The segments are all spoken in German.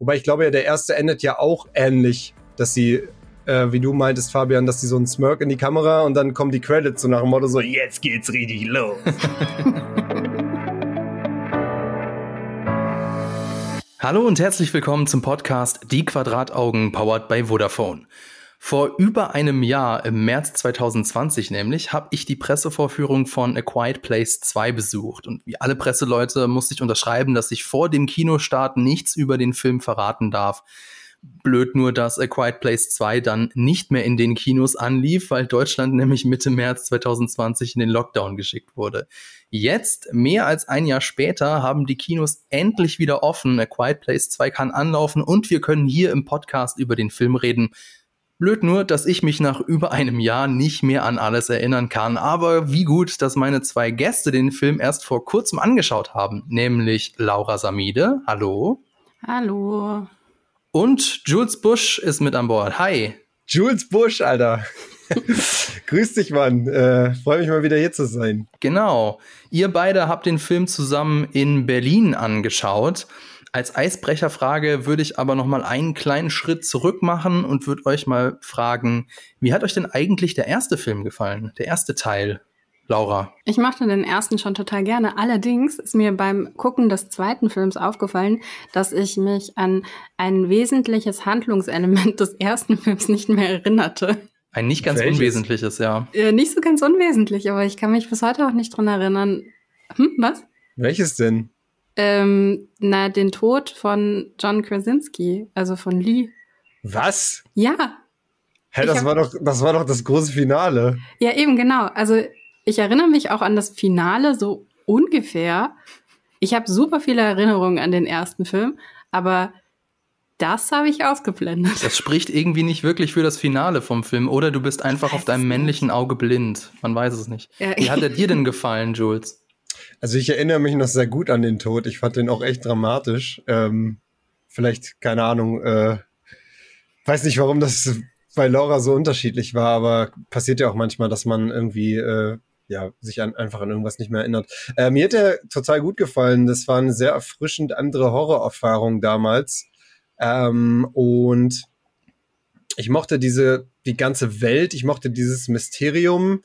Wobei ich glaube ja, der erste endet ja auch ähnlich, dass sie, äh, wie du meintest, Fabian, dass sie so einen Smirk in die Kamera und dann kommen die Credits so nach dem Motto so, jetzt geht's richtig los. Hallo und herzlich willkommen zum Podcast Die Quadrataugen powered by Vodafone. Vor über einem Jahr, im März 2020 nämlich, habe ich die Pressevorführung von A Quiet Place 2 besucht. Und wie alle Presseleute musste ich unterschreiben, dass ich vor dem Kinostart nichts über den Film verraten darf. Blöd nur, dass A Quiet Place 2 dann nicht mehr in den Kinos anlief, weil Deutschland nämlich Mitte März 2020 in den Lockdown geschickt wurde. Jetzt, mehr als ein Jahr später, haben die Kinos endlich wieder offen. A Quiet Place 2 kann anlaufen und wir können hier im Podcast über den Film reden. Blöd nur, dass ich mich nach über einem Jahr nicht mehr an alles erinnern kann. Aber wie gut, dass meine zwei Gäste den Film erst vor kurzem angeschaut haben. Nämlich Laura Samide. Hallo. Hallo. Und Jules Busch ist mit an Bord. Hi. Jules Busch, Alter. Grüß dich, Mann. Äh, Freue mich mal wieder hier zu sein. Genau. Ihr beide habt den Film zusammen in Berlin angeschaut. Als Eisbrecherfrage würde ich aber noch mal einen kleinen Schritt zurück machen und würde euch mal fragen, wie hat euch denn eigentlich der erste Film gefallen? Der erste Teil? Laura. Ich mochte den ersten schon total gerne. Allerdings ist mir beim Gucken des zweiten Films aufgefallen, dass ich mich an ein wesentliches Handlungselement des ersten Films nicht mehr erinnerte. Ein nicht ganz Welches? unwesentliches, ja. Äh, nicht so ganz unwesentlich, aber ich kann mich bis heute auch nicht dran erinnern. Hm, was? Welches denn? Ähm, na, den Tod von John Krasinski, also von Lee. Was? Ja. Hä, das war doch, das war doch das große Finale. Ja, eben, genau. Also, ich erinnere mich auch an das Finale so ungefähr. Ich habe super viele Erinnerungen an den ersten Film, aber das habe ich ausgeblendet. Das spricht irgendwie nicht wirklich für das Finale vom Film, oder du bist einfach auf deinem männlichen Auge blind. Man weiß es nicht. Ja. Wie hat er dir denn gefallen, Jules? Also ich erinnere mich noch sehr gut an den Tod. Ich fand den auch echt dramatisch. Ähm, vielleicht, keine Ahnung, äh, weiß nicht, warum das bei Laura so unterschiedlich war, aber passiert ja auch manchmal, dass man irgendwie äh, ja, sich an, einfach an irgendwas nicht mehr erinnert. Äh, mir hat er total gut gefallen. Das war eine sehr erfrischend andere Horrorerfahrung damals. Ähm, und ich mochte diese, die ganze Welt, ich mochte dieses Mysterium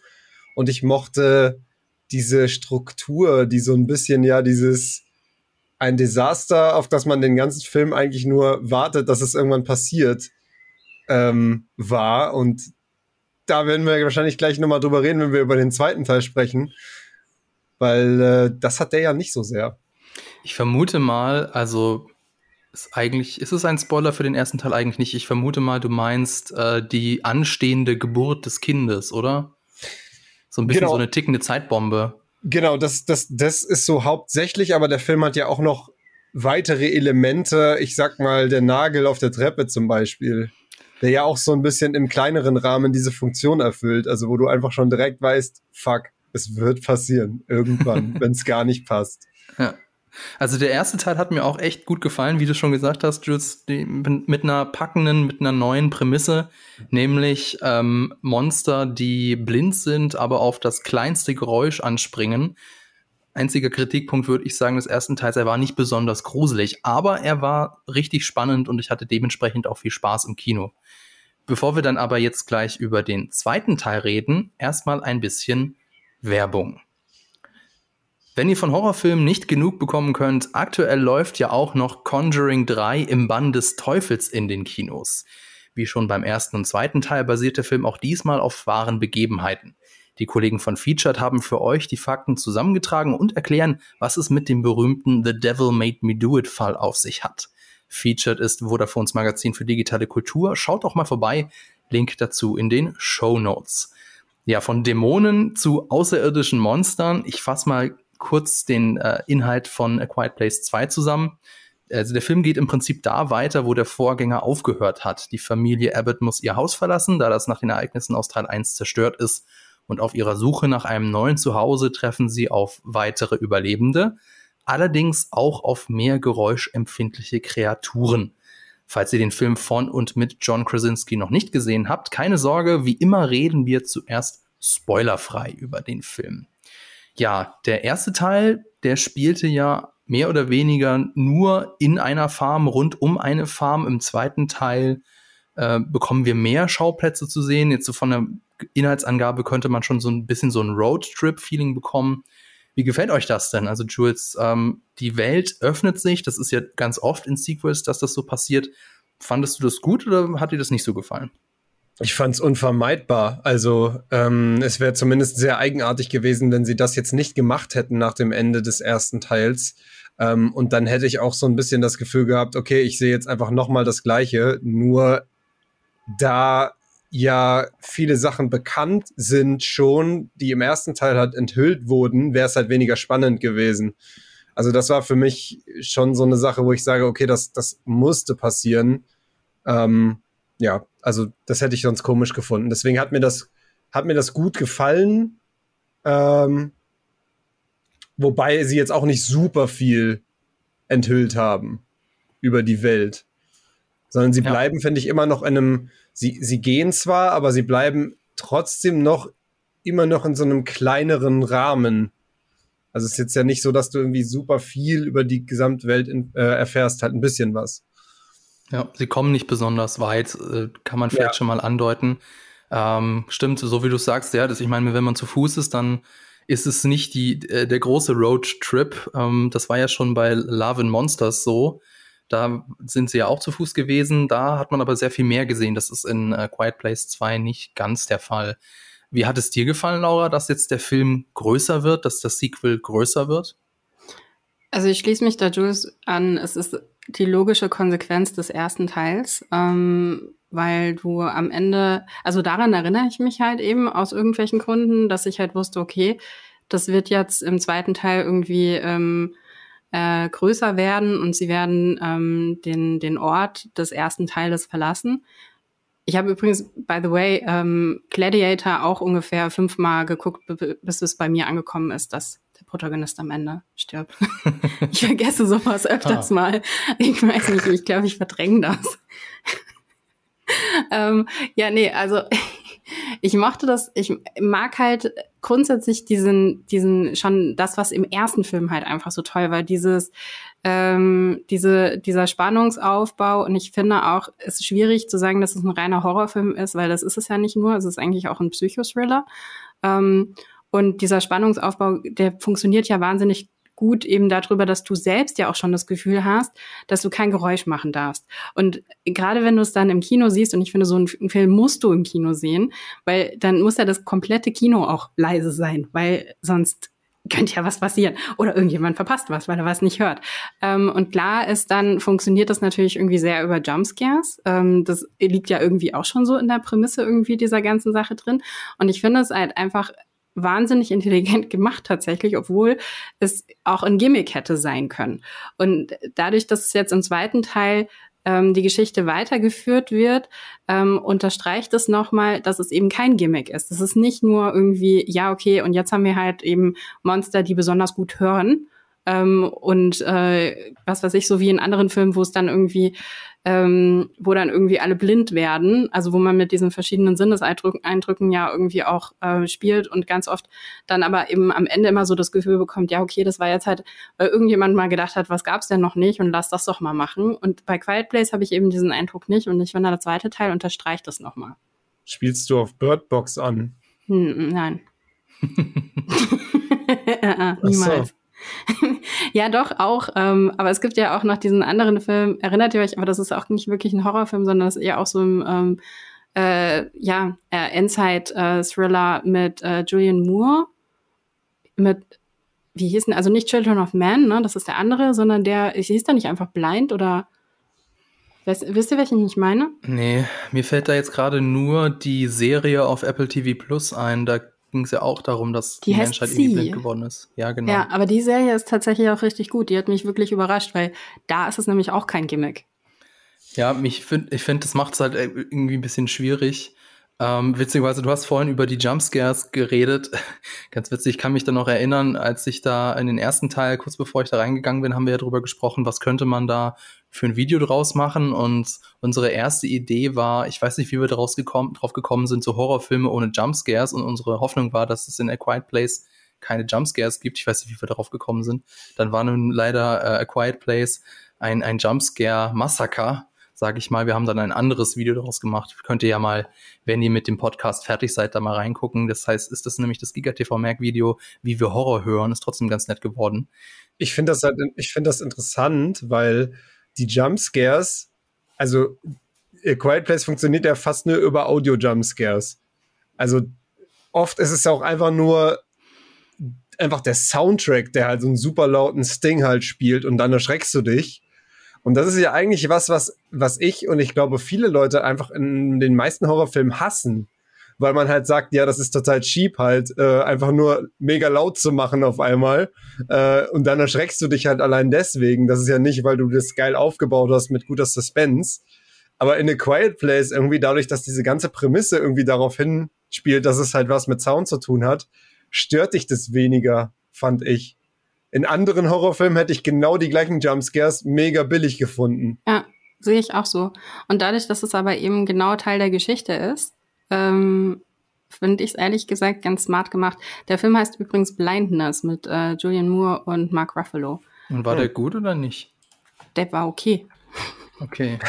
und ich mochte diese Struktur, die so ein bisschen ja dieses ein Desaster, auf das man den ganzen Film eigentlich nur wartet, dass es irgendwann passiert, ähm, war. Und da werden wir wahrscheinlich gleich nochmal drüber reden, wenn wir über den zweiten Teil sprechen. Weil äh, das hat der ja nicht so sehr. Ich vermute mal, also ist eigentlich, ist es ein Spoiler für den ersten Teil eigentlich nicht? Ich vermute mal, du meinst äh, die anstehende Geburt des Kindes, oder? So ein bisschen genau. so eine tickende Zeitbombe. Genau, das, das, das ist so hauptsächlich, aber der Film hat ja auch noch weitere Elemente. Ich sag mal, der Nagel auf der Treppe zum Beispiel, der ja auch so ein bisschen im kleineren Rahmen diese Funktion erfüllt. Also, wo du einfach schon direkt weißt, fuck, es wird passieren irgendwann, wenn es gar nicht passt. Ja. Also der erste Teil hat mir auch echt gut gefallen, wie du schon gesagt hast, Jules, mit einer packenden, mit einer neuen Prämisse, nämlich ähm, Monster, die blind sind, aber auf das kleinste Geräusch anspringen. Einziger Kritikpunkt würde ich sagen des ersten Teils, er war nicht besonders gruselig, aber er war richtig spannend und ich hatte dementsprechend auch viel Spaß im Kino. Bevor wir dann aber jetzt gleich über den zweiten Teil reden, erstmal ein bisschen Werbung. Wenn ihr von Horrorfilmen nicht genug bekommen könnt, aktuell läuft ja auch noch Conjuring 3 im Bann des Teufels in den Kinos. Wie schon beim ersten und zweiten Teil basiert der Film auch diesmal auf wahren Begebenheiten. Die Kollegen von Featured haben für euch die Fakten zusammengetragen und erklären, was es mit dem berühmten The Devil Made Me Do It Fall auf sich hat. Featured ist Vodafones Magazin für digitale Kultur. Schaut doch mal vorbei. Link dazu in den Show Notes. Ja, von Dämonen zu außerirdischen Monstern. Ich fasse mal kurz den äh, Inhalt von A Quiet Place 2 zusammen. Also der Film geht im Prinzip da weiter, wo der Vorgänger aufgehört hat. Die Familie Abbott muss ihr Haus verlassen, da das nach den Ereignissen aus Teil 1 zerstört ist. Und auf ihrer Suche nach einem neuen Zuhause treffen sie auf weitere Überlebende, allerdings auch auf mehr geräuschempfindliche Kreaturen. Falls ihr den Film von und mit John Krasinski noch nicht gesehen habt, keine Sorge, wie immer reden wir zuerst spoilerfrei über den Film. Ja, der erste Teil, der spielte ja mehr oder weniger nur in einer Farm, rund um eine Farm. Im zweiten Teil äh, bekommen wir mehr Schauplätze zu sehen. Jetzt so von der Inhaltsangabe könnte man schon so ein bisschen so ein Roadtrip-Feeling bekommen. Wie gefällt euch das denn? Also Jules, ähm, die Welt öffnet sich. Das ist ja ganz oft in Sequels, dass das so passiert. Fandest du das gut oder hat dir das nicht so gefallen? Ich fand es unvermeidbar. Also ähm, es wäre zumindest sehr eigenartig gewesen, wenn sie das jetzt nicht gemacht hätten nach dem Ende des ersten Teils. Ähm, und dann hätte ich auch so ein bisschen das Gefühl gehabt, okay, ich sehe jetzt einfach noch mal das Gleiche, nur da ja viele Sachen bekannt sind schon, die im ersten Teil halt enthüllt wurden, wäre es halt weniger spannend gewesen. Also das war für mich schon so eine Sache, wo ich sage, okay, das, das musste passieren. Ähm, ja, also das hätte ich sonst komisch gefunden. Deswegen hat mir das, hat mir das gut gefallen. Ähm, wobei sie jetzt auch nicht super viel enthüllt haben über die Welt. Sondern sie ja. bleiben, finde ich, immer noch in einem, sie, sie gehen zwar, aber sie bleiben trotzdem noch immer noch in so einem kleineren Rahmen. Also es ist jetzt ja nicht so, dass du irgendwie super viel über die Gesamtwelt in, äh, erfährst, halt ein bisschen was. Ja, sie kommen nicht besonders weit, äh, kann man vielleicht ja. schon mal andeuten. Ähm, stimmt, so wie du sagst, ja, das, ich meine, wenn man zu Fuß ist, dann ist es nicht die, äh, der große Roadtrip. Ähm, das war ja schon bei Love and Monsters so. Da sind sie ja auch zu Fuß gewesen. Da hat man aber sehr viel mehr gesehen. Das ist in äh, Quiet Place 2 nicht ganz der Fall. Wie hat es dir gefallen, Laura, dass jetzt der Film größer wird, dass das Sequel größer wird? Also ich schließe mich da Jules an. Es ist die logische Konsequenz des ersten Teils, ähm, weil du am Ende, also daran erinnere ich mich halt eben aus irgendwelchen Gründen, dass ich halt wusste, okay, das wird jetzt im zweiten Teil irgendwie ähm, äh, größer werden und sie werden ähm, den, den Ort des ersten Teiles verlassen. Ich habe übrigens, by the way, ähm, Gladiator auch ungefähr fünfmal geguckt, bis es bei mir angekommen ist, dass Protagonist am Ende stirbt. ich vergesse sowas öfters ah. mal. Ich weiß nicht, ich glaube, ich verdränge das. ähm, ja, nee, also ich mochte das, ich mag halt grundsätzlich diesen, diesen, schon das, was im ersten Film halt einfach so toll war, dieses, ähm, diese, dieser Spannungsaufbau. Und ich finde auch, es ist schwierig zu sagen, dass es ein reiner Horrorfilm ist, weil das ist es ja nicht nur, es ist eigentlich auch ein Psychothriller. Ähm, und dieser Spannungsaufbau, der funktioniert ja wahnsinnig gut eben darüber, dass du selbst ja auch schon das Gefühl hast, dass du kein Geräusch machen darfst. Und gerade wenn du es dann im Kino siehst, und ich finde, so einen Film musst du im Kino sehen, weil dann muss ja das komplette Kino auch leise sein, weil sonst könnte ja was passieren. Oder irgendjemand verpasst was, weil er was nicht hört. Ähm, und klar ist dann, funktioniert das natürlich irgendwie sehr über Jumpscares. Ähm, das liegt ja irgendwie auch schon so in der Prämisse irgendwie dieser ganzen Sache drin. Und ich finde es halt einfach wahnsinnig intelligent gemacht tatsächlich, obwohl es auch ein Gimmick hätte sein können. Und dadurch, dass es jetzt im zweiten Teil ähm, die Geschichte weitergeführt wird, ähm, unterstreicht es nochmal, dass es eben kein Gimmick ist. Es ist nicht nur irgendwie, ja, okay, und jetzt haben wir halt eben Monster, die besonders gut hören. Ähm, und äh, was weiß ich, so wie in anderen Filmen, wo es dann irgendwie ähm, wo dann irgendwie alle blind werden, also wo man mit diesen verschiedenen Sinneseindrücken ja irgendwie auch äh, spielt und ganz oft dann aber eben am Ende immer so das Gefühl bekommt, ja, okay, das war jetzt halt, weil irgendjemand mal gedacht hat, was gab's denn noch nicht und lass das doch mal machen. Und bei Quiet Place habe ich eben diesen Eindruck nicht und ich finde, der zweite Teil unterstreicht das nochmal. Spielst du auf Birdbox an? Hm, nein. äh, äh, niemals. Ja, doch, auch. Ähm, aber es gibt ja auch noch diesen anderen Film, erinnert ihr euch, aber das ist auch nicht wirklich ein Horrorfilm, sondern das ist eher auch so ein ähm, äh, ja, äh, Endzeit-Thriller äh, mit äh, Julian Moore. Mit, wie hieß denn, also nicht Children of Man, ne? Das ist der andere, sondern der, hieß da nicht einfach Blind oder Weißt, wisst ihr, welchen ich meine? Nee, mir fällt da jetzt gerade nur die Serie auf Apple TV Plus ein. Da ging es ja auch darum, dass die, die Menschheit sie. irgendwie blind geworden ist. Ja, genau. Ja, aber die Serie ist tatsächlich auch richtig gut. Die hat mich wirklich überrascht, weil da ist es nämlich auch kein Gimmick. Ja, mich find, ich finde, das macht es halt irgendwie ein bisschen schwierig. Ähm, witzigerweise, du hast vorhin über die Jumpscares geredet. Ganz witzig, ich kann mich dann noch erinnern, als ich da in den ersten Teil, kurz bevor ich da reingegangen bin, haben wir ja darüber gesprochen, was könnte man da für ein Video draus machen. Und unsere erste Idee war, ich weiß nicht, wie wir daraus gekommen, drauf gekommen sind, so Horrorfilme ohne Jumpscares. Und unsere Hoffnung war, dass es in A Quiet Place keine Jumpscares gibt. Ich weiß nicht, wie wir darauf gekommen sind. Dann war nun leider äh, A Quiet Place ein, ein Jumpscare-Massaker, sage ich mal. Wir haben dann ein anderes Video daraus gemacht. Könnt ihr ja mal, wenn ihr mit dem Podcast fertig seid, da mal reingucken. Das heißt, ist das nämlich das GigaTV-Merk-Video, wie wir Horror hören, ist trotzdem ganz nett geworden. Ich finde das halt, ich finde das interessant, weil die Jumpscares, also A Quiet Place funktioniert ja fast nur über Audio-Jumpscares. Also oft ist es ja auch einfach nur einfach der Soundtrack, der halt so einen super lauten Sting halt spielt und dann erschreckst du dich. Und das ist ja eigentlich was, was, was ich und ich glaube viele Leute einfach in den meisten Horrorfilmen hassen. Weil man halt sagt, ja, das ist total cheap halt, äh, einfach nur mega laut zu machen auf einmal. Äh, und dann erschreckst du dich halt allein deswegen. Das ist ja nicht, weil du das geil aufgebaut hast mit guter Suspense. Aber in A Quiet Place irgendwie dadurch, dass diese ganze Prämisse irgendwie darauf hinspielt, dass es halt was mit Sound zu tun hat, stört dich das weniger, fand ich. In anderen Horrorfilmen hätte ich genau die gleichen Jumpscares mega billig gefunden. Ja, sehe ich auch so. Und dadurch, dass es aber eben genau Teil der Geschichte ist, ähm, finde ich es ehrlich gesagt ganz smart gemacht. Der Film heißt übrigens Blindness mit äh, Julian Moore und Mark Ruffalo. Und war hm. der gut oder nicht? Der war okay. Okay.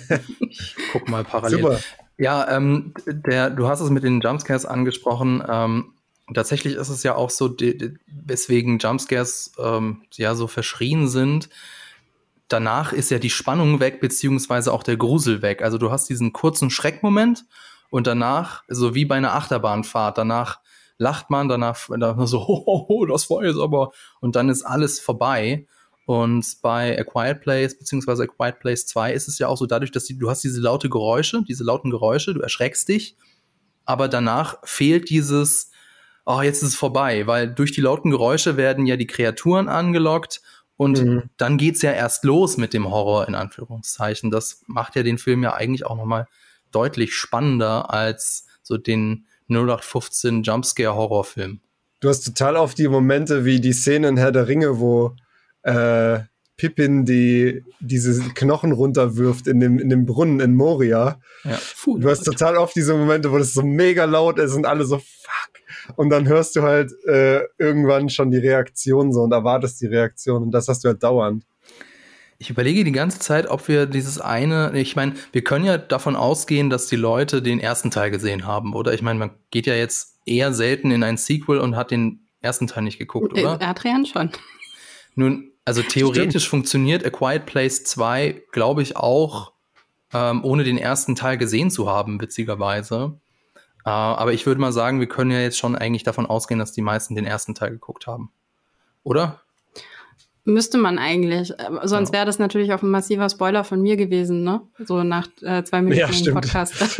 ich guck mal parallel. Super. Ja, ähm, der, du hast es mit den Jumpscares angesprochen. Ähm, tatsächlich ist es ja auch so, die, die, weswegen Jumpscares ähm, ja so verschrien sind. Danach ist ja die Spannung weg, beziehungsweise auch der Grusel weg. Also du hast diesen kurzen Schreckmoment und danach, so wie bei einer Achterbahnfahrt, danach lacht man, danach, danach so, oh, oh, das war jetzt aber, und dann ist alles vorbei. Und bei A Quiet Place beziehungsweise A Quiet Place 2 ist es ja auch so dadurch, dass die, du hast diese laute Geräusche, diese lauten Geräusche, du erschreckst dich, aber danach fehlt dieses, oh, jetzt ist es vorbei, weil durch die lauten Geräusche werden ja die Kreaturen angelockt und mhm. dann geht's ja erst los mit dem Horror in Anführungszeichen. Das macht ja den Film ja eigentlich auch nochmal deutlich spannender als so den 0815 Jumpscare Horrorfilm. Du hast total oft die Momente wie die Szene in Herr der Ringe, wo äh, Pippin die diese Knochen runterwirft in dem, in dem Brunnen in Moria. Ja. Puh, du hast total oft diese Momente, wo das so mega laut ist und alle so fuck. Und dann hörst du halt äh, irgendwann schon die Reaktion so und erwartest die Reaktion und das hast du halt dauernd. Ich überlege die ganze Zeit, ob wir dieses eine, ich meine, wir können ja davon ausgehen, dass die Leute den ersten Teil gesehen haben, oder? Ich meine, man geht ja jetzt eher selten in ein Sequel und hat den ersten Teil nicht geguckt, äh, oder? Adrian schon. Nun, also theoretisch Stimmt. funktioniert A Quiet Place 2, glaube ich, auch ähm, ohne den ersten Teil gesehen zu haben, witzigerweise. Äh, aber ich würde mal sagen, wir können ja jetzt schon eigentlich davon ausgehen, dass die meisten den ersten Teil geguckt haben. Oder? Müsste man eigentlich. Sonst ja. wäre das natürlich auch ein massiver Spoiler von mir gewesen, ne? So nach äh, zwei Minuten ja, Podcast.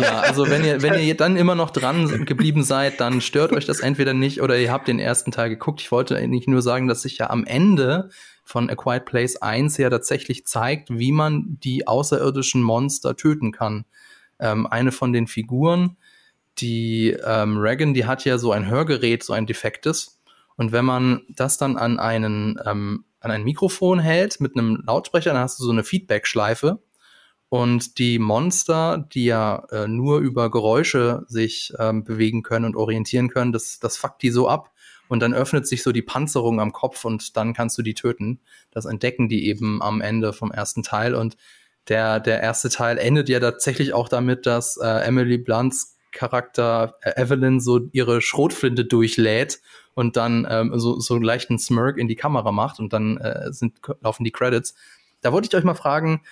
Ja, also wenn ihr, wenn ihr dann immer noch dran geblieben seid, dann stört euch das entweder nicht oder ihr habt den ersten Teil geguckt. Ich wollte eigentlich nur sagen, dass sich ja am Ende von A Quiet Place 1 ja tatsächlich zeigt, wie man die außerirdischen Monster töten kann. Ähm, eine von den Figuren, die ähm, Reagan, die hat ja so ein Hörgerät, so ein defektes und wenn man das dann an einen, ähm, an ein Mikrofon hält mit einem Lautsprecher, dann hast du so eine Feedback-Schleife. Und die Monster, die ja äh, nur über Geräusche sich ähm, bewegen können und orientieren können, das, das fuckt die so ab. Und dann öffnet sich so die Panzerung am Kopf und dann kannst du die töten. Das entdecken die eben am Ende vom ersten Teil. Und der, der erste Teil endet ja tatsächlich auch damit, dass äh, Emily Blunts Charakter äh, Evelyn so ihre Schrotflinte durchlädt und dann ähm, so, so einen leichten Smirk in die Kamera macht und dann äh, sind, laufen die Credits. Da wollte ich euch mal fragen,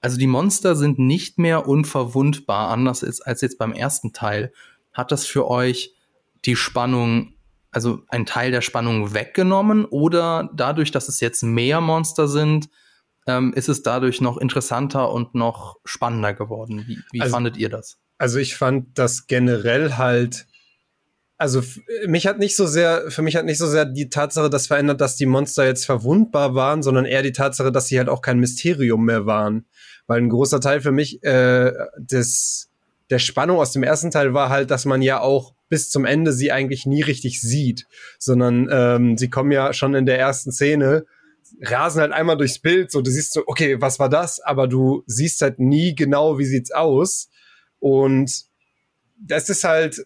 also die Monster sind nicht mehr unverwundbar, anders ist als jetzt beim ersten Teil. Hat das für euch die Spannung, also ein Teil der Spannung weggenommen oder dadurch, dass es jetzt mehr Monster sind, ähm, ist es dadurch noch interessanter und noch spannender geworden? Wie, wie also, fandet ihr das? Also ich fand das generell halt also mich hat nicht so sehr, für mich hat nicht so sehr die Tatsache das verändert, dass die Monster jetzt verwundbar waren, sondern eher die Tatsache, dass sie halt auch kein Mysterium mehr waren. Weil ein großer Teil für mich äh, des, der Spannung aus dem ersten Teil war halt, dass man ja auch bis zum Ende sie eigentlich nie richtig sieht, sondern ähm, sie kommen ja schon in der ersten Szene, rasen halt einmal durchs Bild, so du siehst so, okay, was war das? Aber du siehst halt nie genau, wie sieht's aus. Und das ist halt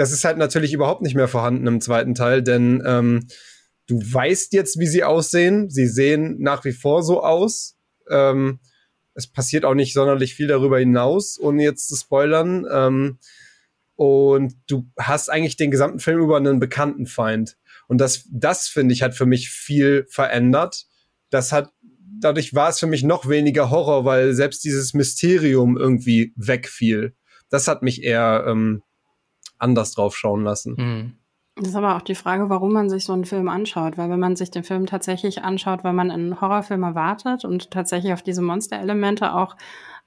das ist halt natürlich überhaupt nicht mehr vorhanden im zweiten Teil, denn ähm, du weißt jetzt, wie sie aussehen. Sie sehen nach wie vor so aus. Ähm, es passiert auch nicht sonderlich viel darüber hinaus, ohne jetzt zu spoilern. Ähm, und du hast eigentlich den gesamten Film über einen bekannten Feind. Und das, das finde ich, hat für mich viel verändert. Das hat, dadurch war es für mich noch weniger Horror, weil selbst dieses Mysterium irgendwie wegfiel. Das hat mich eher ähm, anders drauf schauen lassen. Mhm. Das ist aber auch die Frage, warum man sich so einen Film anschaut. Weil wenn man sich den Film tatsächlich anschaut, weil man einen Horrorfilm erwartet und tatsächlich auf diese Monsterelemente auch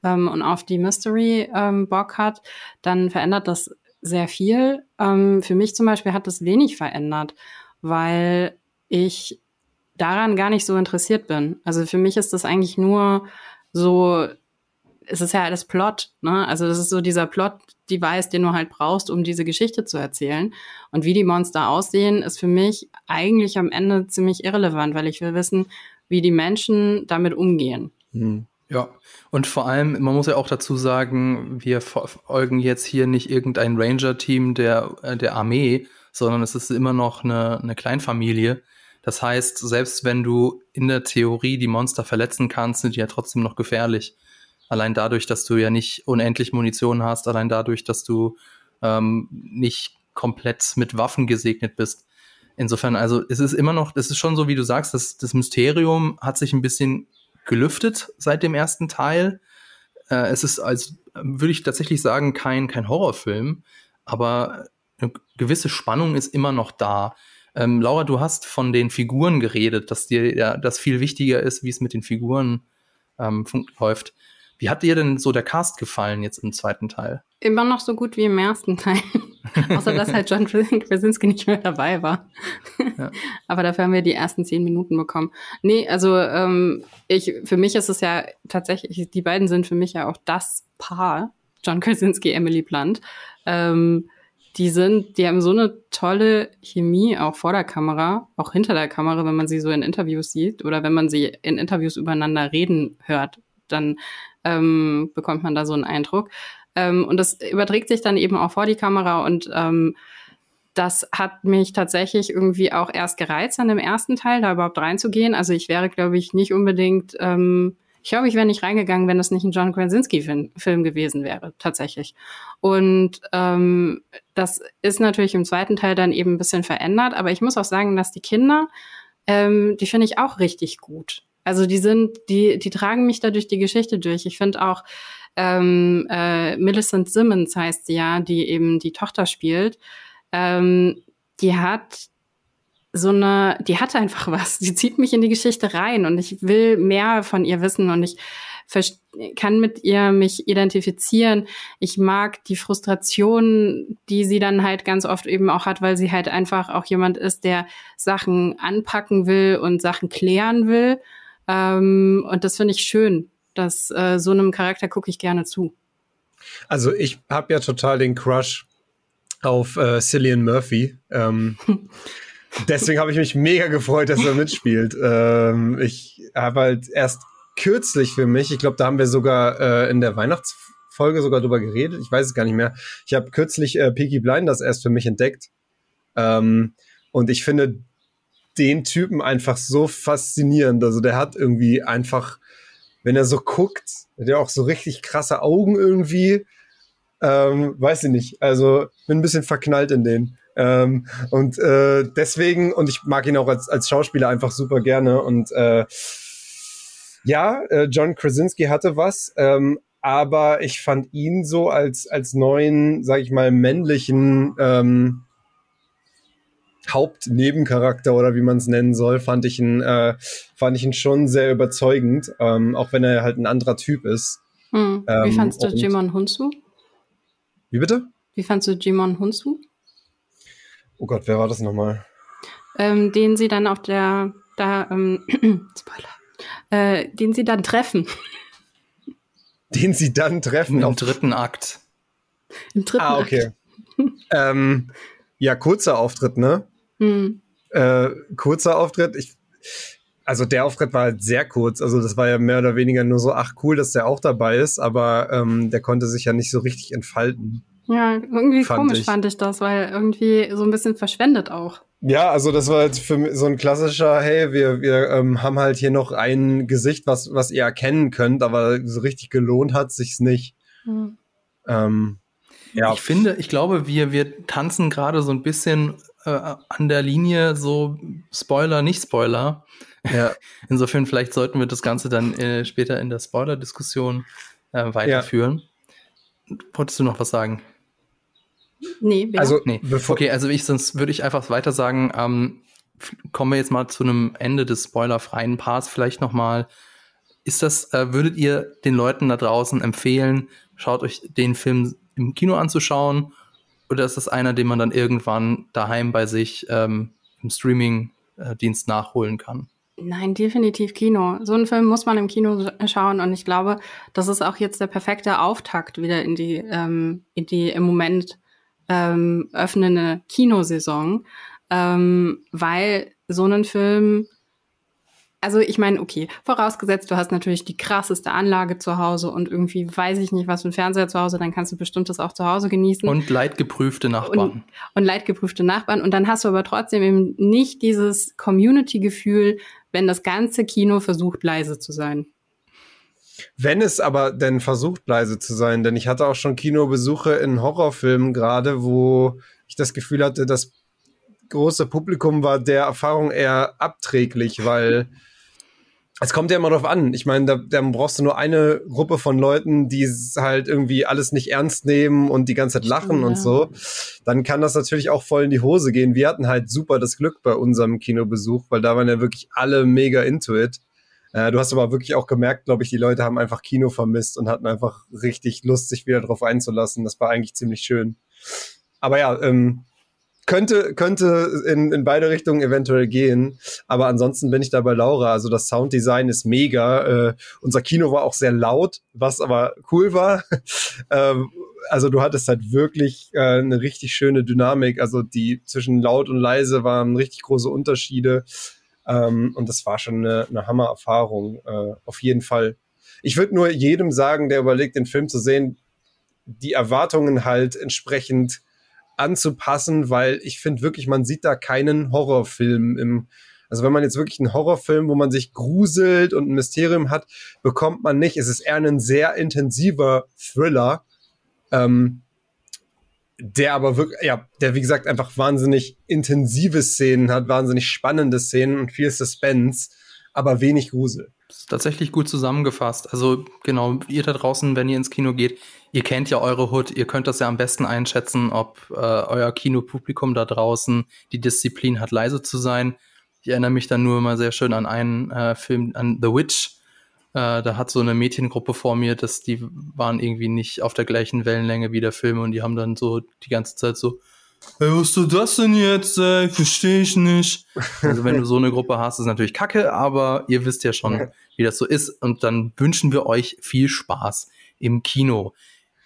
ähm, und auf die Mystery ähm, Bock hat, dann verändert das sehr viel. Ähm, für mich zum Beispiel hat das wenig verändert, weil ich daran gar nicht so interessiert bin. Also für mich ist das eigentlich nur so es ist ja alles Plot, ne? Also das ist so dieser Plot-Device, den du halt brauchst, um diese Geschichte zu erzählen. Und wie die Monster aussehen, ist für mich eigentlich am Ende ziemlich irrelevant, weil ich will wissen, wie die Menschen damit umgehen. Hm. Ja, und vor allem, man muss ja auch dazu sagen, wir folgen jetzt hier nicht irgendein Ranger-Team der, äh, der Armee, sondern es ist immer noch eine, eine Kleinfamilie. Das heißt, selbst wenn du in der Theorie die Monster verletzen kannst, sind die ja trotzdem noch gefährlich. Allein dadurch, dass du ja nicht unendlich Munition hast, allein dadurch, dass du ähm, nicht komplett mit Waffen gesegnet bist. Insofern, also es ist immer noch, es ist schon so, wie du sagst, das, das Mysterium hat sich ein bisschen gelüftet seit dem ersten Teil. Äh, es ist, als würde ich tatsächlich sagen, kein, kein Horrorfilm, aber eine gewisse Spannung ist immer noch da. Ähm, Laura, du hast von den Figuren geredet, dass dir ja das viel wichtiger ist, wie es mit den Figuren ähm, läuft. Wie hat dir denn so der Cast gefallen jetzt im zweiten Teil? Immer noch so gut wie im ersten Teil. Außer dass halt John Krasinski nicht mehr dabei war. Ja. Aber dafür haben wir die ersten zehn Minuten bekommen. Nee, also ähm, ich, für mich ist es ja tatsächlich, die beiden sind für mich ja auch das Paar, John Krasinski, Emily Blunt. Ähm, die sind, die haben so eine tolle Chemie auch vor der Kamera, auch hinter der Kamera, wenn man sie so in Interviews sieht oder wenn man sie in Interviews übereinander reden hört, dann ähm, bekommt man da so einen Eindruck. Ähm, und das überträgt sich dann eben auch vor die Kamera und ähm, das hat mich tatsächlich irgendwie auch erst gereizt, an dem ersten Teil da überhaupt reinzugehen. Also ich wäre, glaube ich, nicht unbedingt, ähm, ich glaube, ich wäre nicht reingegangen, wenn das nicht ein John Krasinski-Film gewesen wäre, tatsächlich. Und ähm, das ist natürlich im zweiten Teil dann eben ein bisschen verändert, aber ich muss auch sagen, dass die Kinder, ähm, die finde ich auch richtig gut. Also die sind, die, die tragen mich da durch die Geschichte durch. Ich finde auch ähm, äh, Millicent Simmons heißt sie ja, die eben die Tochter spielt. Ähm, die hat so eine, die hat einfach was. Die zieht mich in die Geschichte rein und ich will mehr von ihr wissen und ich kann mit ihr mich identifizieren. Ich mag die Frustration, die sie dann halt ganz oft eben auch hat, weil sie halt einfach auch jemand ist, der Sachen anpacken will und Sachen klären will ähm, und das finde ich schön. Dass äh, so einem Charakter gucke ich gerne zu. Also ich habe ja total den Crush auf äh, Cillian Murphy. Ähm, deswegen habe ich mich mega gefreut, dass er mitspielt. Ähm, ich habe halt erst kürzlich für mich, ich glaube, da haben wir sogar äh, in der Weihnachtsfolge sogar drüber geredet. Ich weiß es gar nicht mehr. Ich habe kürzlich äh, Peaky Blinders erst für mich entdeckt. Ähm, und ich finde, den Typen einfach so faszinierend. Also der hat irgendwie einfach, wenn er so guckt, hat er auch so richtig krasse Augen irgendwie. Ähm, weiß ich nicht. Also bin ein bisschen verknallt in den. Ähm, und äh, deswegen, und ich mag ihn auch als, als Schauspieler einfach super gerne. Und äh, ja, äh, John Krasinski hatte was, ähm, aber ich fand ihn so als, als neuen, sag ich mal, männlichen ähm, Hauptnebencharakter oder wie man es nennen soll, fand ich ihn, äh, fand ich ihn schon sehr überzeugend, ähm, auch wenn er halt ein anderer Typ ist. Hm. Wie ähm, fandst du Jimon Hunsu? Wie bitte? Wie fandst du Jimon Hunsu? Oh Gott, wer war das nochmal? Ähm, den sie dann auf der, da, ähm, Spoiler, äh, den sie dann treffen. Den sie dann treffen? Im dritten Akt. Im dritten ah, okay. ähm, ja, kurzer Auftritt, ne? Mhm. Äh, kurzer Auftritt. Ich, also der Auftritt war halt sehr kurz. Also das war ja mehr oder weniger nur so, ach cool, dass der auch dabei ist, aber ähm, der konnte sich ja nicht so richtig entfalten. Ja, irgendwie fand komisch ich. fand ich das, weil irgendwie so ein bisschen verschwendet auch. Ja, also das war jetzt für mich so ein klassischer, hey, wir, wir ähm, haben halt hier noch ein Gesicht, was, was ihr erkennen könnt, aber so richtig gelohnt hat sich's nicht. Mhm. Ähm, ja. Ich finde, ich glaube, wir, wir tanzen gerade so ein bisschen äh, an der Linie so Spoiler, nicht Spoiler. Ja. Insofern vielleicht sollten wir das Ganze dann äh, später in der Spoiler-Diskussion äh, weiterführen. Ja. Wolltest du noch was sagen? Nee, wer? also nee. Okay, also ich sonst würde ich einfach weiter sagen, ähm, kommen wir jetzt mal zu einem Ende des spoilerfreien Parts vielleicht noch mal. Ist das äh, würdet ihr den Leuten da draußen empfehlen, schaut euch den Film im Kino anzuschauen oder ist das einer, den man dann irgendwann daheim bei sich ähm, im Streaming-Dienst nachholen kann? Nein, definitiv Kino. So einen Film muss man im Kino schauen und ich glaube, das ist auch jetzt der perfekte Auftakt wieder in die, ähm, in die im Moment ähm, öffnende Kinosaison, ähm, weil so einen Film also ich meine, okay, vorausgesetzt, du hast natürlich die krasseste Anlage zu Hause und irgendwie weiß ich nicht, was für ein Fernseher zu Hause, dann kannst du bestimmt das auch zu Hause genießen. Und leidgeprüfte Nachbarn. Und, und leidgeprüfte Nachbarn. Und dann hast du aber trotzdem eben nicht dieses Community-Gefühl, wenn das ganze Kino versucht, leise zu sein. Wenn es aber denn versucht, leise zu sein, denn ich hatte auch schon Kinobesuche in Horrorfilmen gerade, wo ich das Gefühl hatte, das große Publikum war der Erfahrung eher abträglich, weil es kommt ja immer drauf an. Ich meine, da, da brauchst du nur eine Gruppe von Leuten, die halt irgendwie alles nicht ernst nehmen und die ganze Zeit lachen Stimmt, und ja. so. Dann kann das natürlich auch voll in die Hose gehen. Wir hatten halt super das Glück bei unserem Kinobesuch, weil da waren ja wirklich alle mega into it. Äh, du hast aber wirklich auch gemerkt, glaube ich, die Leute haben einfach Kino vermisst und hatten einfach richtig Lust, sich wieder drauf einzulassen. Das war eigentlich ziemlich schön. Aber ja, ähm, könnte, könnte in, in beide Richtungen eventuell gehen. Aber ansonsten bin ich da bei Laura. Also das Sounddesign ist mega. Äh, unser Kino war auch sehr laut, was aber cool war. ähm, also du hattest halt wirklich äh, eine richtig schöne Dynamik. Also die zwischen laut und leise waren richtig große Unterschiede. Ähm, und das war schon eine, eine Hammer-Erfahrung, äh, auf jeden Fall. Ich würde nur jedem sagen, der überlegt, den Film zu sehen, die Erwartungen halt entsprechend anzupassen, weil ich finde wirklich, man sieht da keinen Horrorfilm im, also wenn man jetzt wirklich einen Horrorfilm, wo man sich gruselt und ein Mysterium hat, bekommt man nicht. Es ist eher ein sehr intensiver Thriller, ähm, der aber wirklich, ja, der wie gesagt einfach wahnsinnig intensive Szenen hat, wahnsinnig spannende Szenen und viel Suspense, aber wenig Grusel. Ist tatsächlich gut zusammengefasst. Also genau, ihr da draußen, wenn ihr ins Kino geht, ihr kennt ja eure Hood, ihr könnt das ja am besten einschätzen, ob äh, euer Kinopublikum da draußen die Disziplin hat, leise zu sein. Ich erinnere mich dann nur immer sehr schön an einen äh, Film, an The Witch. Äh, da hat so eine Mädchengruppe vor mir, dass die waren irgendwie nicht auf der gleichen Wellenlänge wie der Film und die haben dann so die ganze Zeit so, Hey, was ist das denn jetzt? Ey? Verstehe ich nicht. Also wenn du so eine Gruppe hast, ist natürlich kacke, aber ihr wisst ja schon, wie das so ist. Und dann wünschen wir euch viel Spaß im Kino.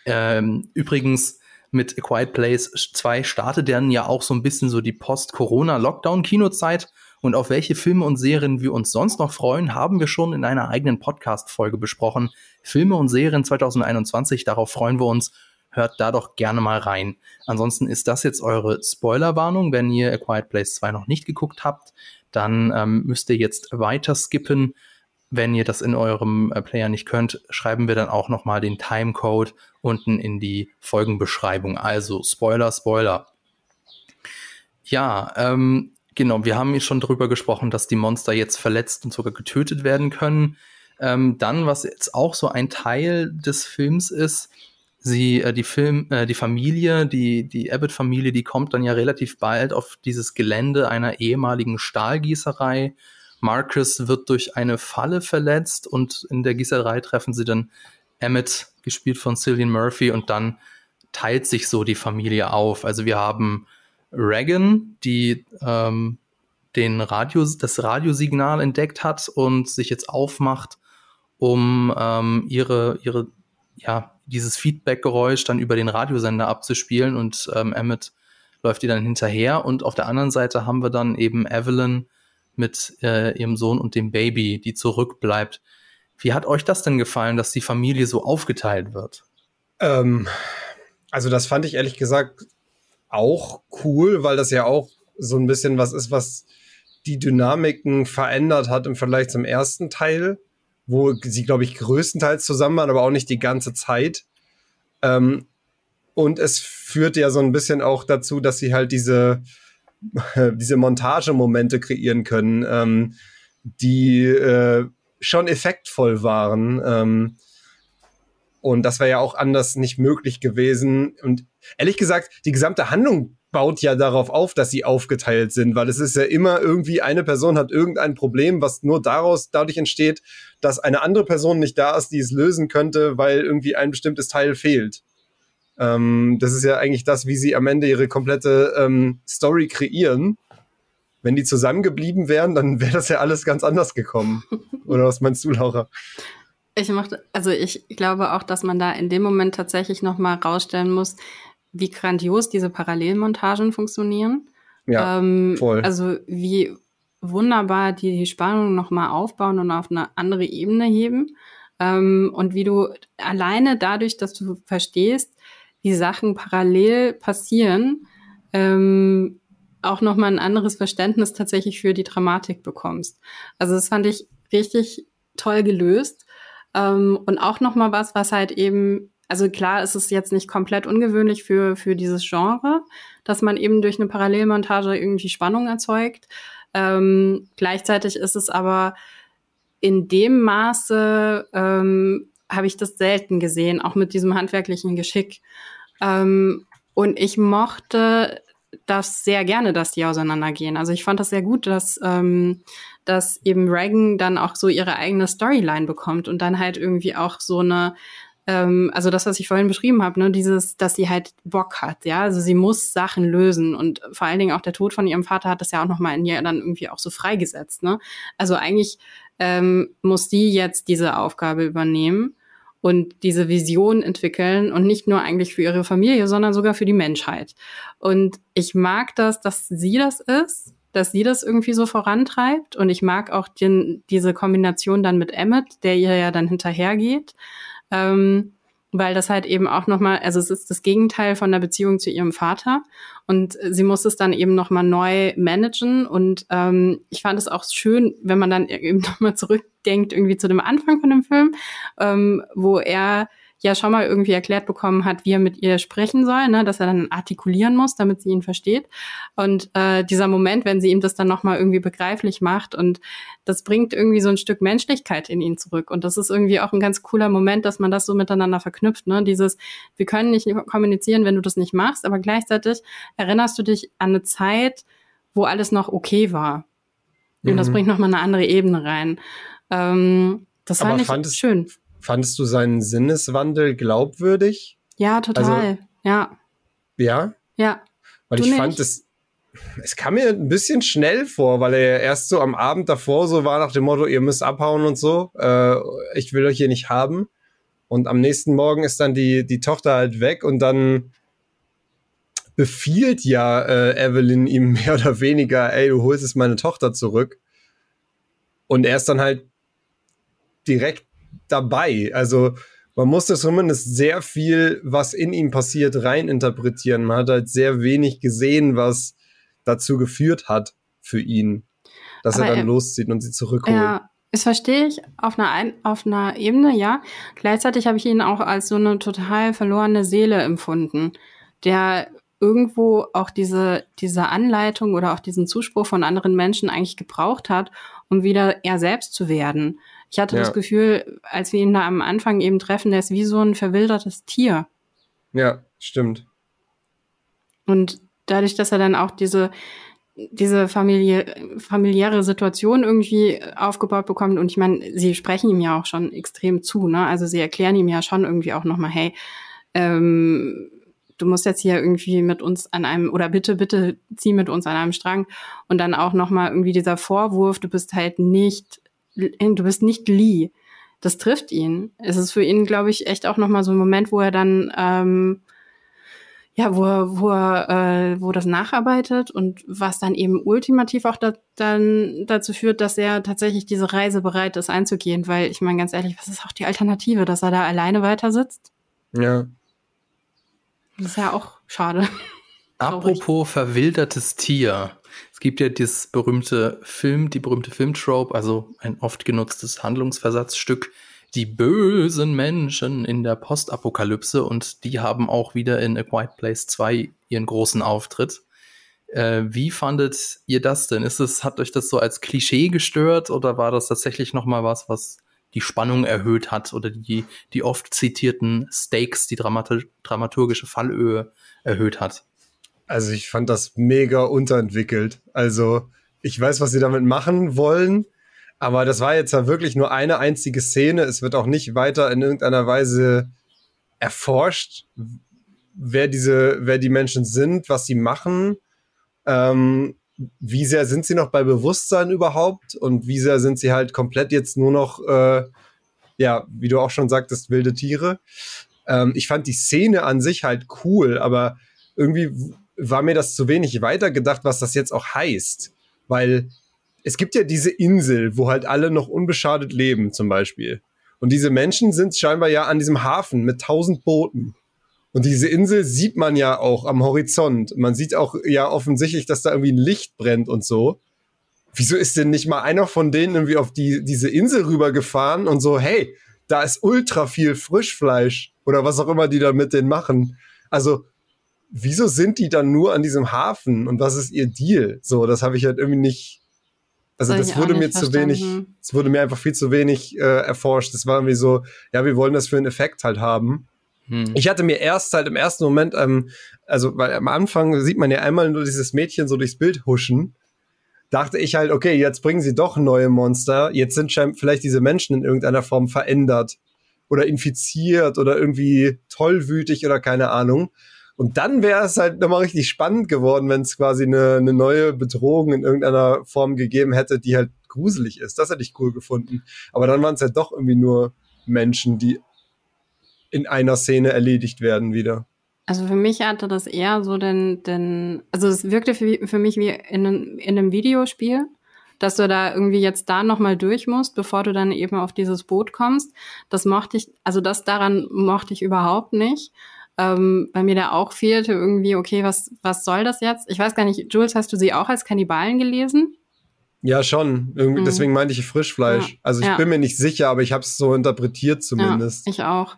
Ähm, übrigens, mit A Quiet Place 2 startet dann ja auch so ein bisschen so die Post-Corona-Lockdown-Kinozeit. Und auf welche Filme und Serien wir uns sonst noch freuen, haben wir schon in einer eigenen Podcast-Folge besprochen. Filme und Serien 2021, darauf freuen wir uns. Hört da doch gerne mal rein. Ansonsten ist das jetzt eure Spoilerwarnung. Wenn ihr A Quiet Place 2 noch nicht geguckt habt, dann ähm, müsst ihr jetzt weiter skippen. Wenn ihr das in eurem äh, Player nicht könnt, schreiben wir dann auch nochmal den Timecode unten in die Folgenbeschreibung. Also Spoiler, Spoiler. Ja, ähm, genau, wir haben hier schon drüber gesprochen, dass die Monster jetzt verletzt und sogar getötet werden können. Ähm, dann, was jetzt auch so ein Teil des Films ist, sie, äh, die Film, äh, die Familie, die, die Abbott-Familie, die kommt dann ja relativ bald auf dieses Gelände einer ehemaligen Stahlgießerei Marcus wird durch eine Falle verletzt und in der Gießerei treffen sie dann Emmett, gespielt von Cillian Murphy, und dann teilt sich so die Familie auf. Also wir haben Regan, die ähm, den Radio, das Radiosignal entdeckt hat und sich jetzt aufmacht, um ähm, ihre, ihre, ja, dieses Feedback-Geräusch dann über den Radiosender abzuspielen und ähm, Emmett läuft ihr dann hinterher. Und auf der anderen Seite haben wir dann eben Evelyn, mit äh, ihrem Sohn und dem Baby, die zurückbleibt. Wie hat euch das denn gefallen, dass die Familie so aufgeteilt wird? Ähm, Also das fand ich ehrlich gesagt auch cool, weil das ja auch so ein bisschen was ist, was die Dynamiken verändert hat im Vergleich zum ersten Teil, wo sie, glaube ich, größtenteils zusammen waren, aber auch nicht die ganze Zeit. Ähm, und es führt ja so ein bisschen auch dazu, dass sie halt diese, diese Montagemomente kreieren können, ähm, die äh, schon effektvoll waren. Ähm, und das wäre ja auch anders nicht möglich gewesen. Und ehrlich gesagt, die gesamte Handlung baut ja darauf auf, dass sie aufgeteilt sind, weil es ist ja immer irgendwie eine Person hat irgendein Problem, was nur daraus dadurch entsteht, dass eine andere Person nicht da ist, die es lösen könnte, weil irgendwie ein bestimmtes Teil fehlt. Ähm, das ist ja eigentlich das, wie sie am Ende ihre komplette ähm, Story kreieren. Wenn die zusammengeblieben wären, dann wäre das ja alles ganz anders gekommen. Oder was meinst du, Laura? Ich mochte, also ich glaube auch, dass man da in dem Moment tatsächlich noch mal rausstellen muss, wie grandios diese Parallelmontagen funktionieren. Ja, ähm, voll. Also wie wunderbar die, die Spannung noch mal aufbauen und auf eine andere Ebene heben. Ähm, und wie du alleine dadurch, dass du verstehst, wie Sachen parallel passieren, ähm, auch noch mal ein anderes Verständnis tatsächlich für die Dramatik bekommst. Also das fand ich richtig toll gelöst. Ähm, und auch noch mal was, was halt eben also klar ist es jetzt nicht komplett ungewöhnlich für, für dieses Genre, dass man eben durch eine Parallelmontage irgendwie Spannung erzeugt. Ähm, gleichzeitig ist es aber in dem Maße, ähm, habe ich das selten gesehen, auch mit diesem handwerklichen Geschick. Ähm, und ich mochte das sehr gerne, dass die auseinandergehen. Also ich fand das sehr gut, dass, ähm, dass eben Reagan dann auch so ihre eigene Storyline bekommt und dann halt irgendwie auch so eine ähm, also das, was ich vorhin beschrieben habe, ne, dieses, dass sie halt Bock hat, ja, also sie muss Sachen lösen und vor allen Dingen auch der Tod von ihrem Vater hat das ja auch nochmal in ihr dann irgendwie auch so freigesetzt, ne? Also eigentlich ähm, muss die jetzt diese Aufgabe übernehmen und diese Vision entwickeln und nicht nur eigentlich für ihre Familie, sondern sogar für die Menschheit. Und ich mag das, dass sie das ist, dass sie das irgendwie so vorantreibt. Und ich mag auch den, diese Kombination dann mit Emmet, der ihr ja dann hinterhergeht. Ähm, weil das halt eben auch nochmal, also es ist das Gegenteil von der Beziehung zu ihrem Vater. Und sie muss es dann eben nochmal neu managen. Und ähm, ich fand es auch schön, wenn man dann eben nochmal zurückdenkt irgendwie zu dem Anfang von dem Film, ähm, wo er ja schon mal irgendwie erklärt bekommen hat, wie er mit ihr sprechen soll, ne, dass er dann artikulieren muss, damit sie ihn versteht. Und äh, dieser Moment, wenn sie ihm das dann nochmal irgendwie begreiflich macht und das bringt irgendwie so ein Stück Menschlichkeit in ihn zurück. Und das ist irgendwie auch ein ganz cooler Moment, dass man das so miteinander verknüpft. Ne? Dieses, wir können nicht kommunizieren, wenn du das nicht machst, aber gleichzeitig erinnerst du dich an eine Zeit, wo alles noch okay war. Und mhm. das bringt nochmal eine andere Ebene rein. Ähm, das fand aber ich schön. Fandest du seinen Sinneswandel glaubwürdig? Ja, total. Also, ja. Ja? Ja. Weil du ich nicht? fand es, es kam mir ein bisschen schnell vor, weil er erst so am Abend davor so war nach dem Motto, ihr müsst abhauen und so, äh, ich will euch hier nicht haben. Und am nächsten Morgen ist dann die, die Tochter halt weg und dann befiehlt ja äh, Evelyn ihm mehr oder weniger, ey, du holst jetzt meine Tochter zurück. Und er ist dann halt direkt dabei. Also man musste zumindest sehr viel, was in ihm passiert, reininterpretieren. Man hat halt sehr wenig gesehen, was dazu geführt hat für ihn, dass Aber er dann er, loszieht und sie zurückholt. Ja, das verstehe ich auf einer, auf einer Ebene, ja. Gleichzeitig habe ich ihn auch als so eine total verlorene Seele empfunden, der irgendwo auch diese, diese Anleitung oder auch diesen Zuspruch von anderen Menschen eigentlich gebraucht hat, um wieder er selbst zu werden. Ich hatte ja. das Gefühl, als wir ihn da am Anfang eben treffen, der ist wie so ein verwildertes Tier. Ja, stimmt. Und dadurch, dass er dann auch diese, diese familiä familiäre Situation irgendwie aufgebaut bekommt. Und ich meine, sie sprechen ihm ja auch schon extrem zu, ne? Also sie erklären ihm ja schon irgendwie auch nochmal, hey, ähm, du musst jetzt hier irgendwie mit uns an einem, oder bitte, bitte zieh mit uns an einem Strang. Und dann auch nochmal irgendwie dieser Vorwurf, du bist halt nicht du bist nicht Lee. Das trifft ihn. Es ist für ihn, glaube ich, echt auch nochmal so ein Moment, wo er dann, ähm, ja, wo er, wo er, äh, wo das nacharbeitet und was dann eben ultimativ auch da, dann dazu führt, dass er tatsächlich diese Reise bereit ist einzugehen, weil ich meine ganz ehrlich, was ist auch die Alternative, dass er da alleine weiter sitzt? Ja. Das ist ja auch schade. Apropos verwildertes Tier. Es gibt ja das berühmte Film, die berühmte Filmtrope, also ein oft genutztes Handlungsversatzstück, die bösen Menschen in der Postapokalypse und die haben auch wieder in A Quiet Place 2 ihren großen Auftritt. Äh, wie fandet ihr das denn? Ist es, hat euch das so als Klischee gestört oder war das tatsächlich noch mal was, was die Spannung erhöht hat oder die, die oft zitierten Stakes, die dramaturgische Fallöhe erhöht hat? Also ich fand das mega unterentwickelt. Also ich weiß, was sie damit machen wollen, aber das war jetzt ja wirklich nur eine einzige Szene. Es wird auch nicht weiter in irgendeiner Weise erforscht, wer diese, wer die Menschen sind, was sie machen. Ähm, wie sehr sind sie noch bei Bewusstsein überhaupt und wie sehr sind sie halt komplett jetzt nur noch, äh, ja, wie du auch schon sagtest, wilde Tiere. Ähm, ich fand die Szene an sich halt cool, aber irgendwie war mir das zu wenig weitergedacht, was das jetzt auch heißt. Weil es gibt ja diese Insel, wo halt alle noch unbeschadet leben, zum Beispiel. Und diese Menschen sind scheinbar ja an diesem Hafen mit tausend Booten. Und diese Insel sieht man ja auch am Horizont. Man sieht auch ja offensichtlich, dass da irgendwie ein Licht brennt und so. Wieso ist denn nicht mal einer von denen irgendwie auf die, diese Insel rübergefahren und so, hey, da ist ultra viel Frischfleisch oder was auch immer die da mit denen machen. Also, wieso sind die dann nur an diesem Hafen und was ist ihr Deal? So, das habe ich halt irgendwie nicht. Also das, wurde mir zu wenig, es wurde mir einfach viel zu wenig äh, erforscht. Das war irgendwie so, ja, wir wollen das für einen Effekt halt haben. Hm. Ich hatte mir erst halt im ersten Moment, ähm, also weil am Anfang sieht man ja einmal nur dieses Mädchen so durchs Bild huschen. Dachte ich halt, okay, jetzt bringen sie doch neue Monster. Jetzt sind vielleicht diese Menschen in irgendeiner Form verändert oder infiziert oder irgendwie tollwütig oder keine Ahnung. Und dann wäre es halt nochmal richtig spannend geworden, wenn es quasi eine, eine neue Bedrohung in irgendeiner Form gegeben hätte, die halt gruselig ist. Das hätte ich cool gefunden. Aber dann waren es halt doch irgendwie nur Menschen, die in einer Szene erledigt werden wieder. Also für mich hatte das eher so den, den also es wirkte für, für mich wie in, in einem Videospiel, dass du da irgendwie jetzt da nochmal durch musst, bevor du dann eben auf dieses Boot kommst. Das mochte ich, also das daran mochte ich überhaupt nicht ähm, bei mir da auch fehlte irgendwie, okay, was, was soll das jetzt? Ich weiß gar nicht, Jules, hast du sie auch als Kannibalen gelesen? Ja, schon. Irgendwie, mhm. Deswegen meinte ich Frischfleisch. Ja. Also ich ja. bin mir nicht sicher, aber ich habe es so interpretiert zumindest. Ja, ich auch.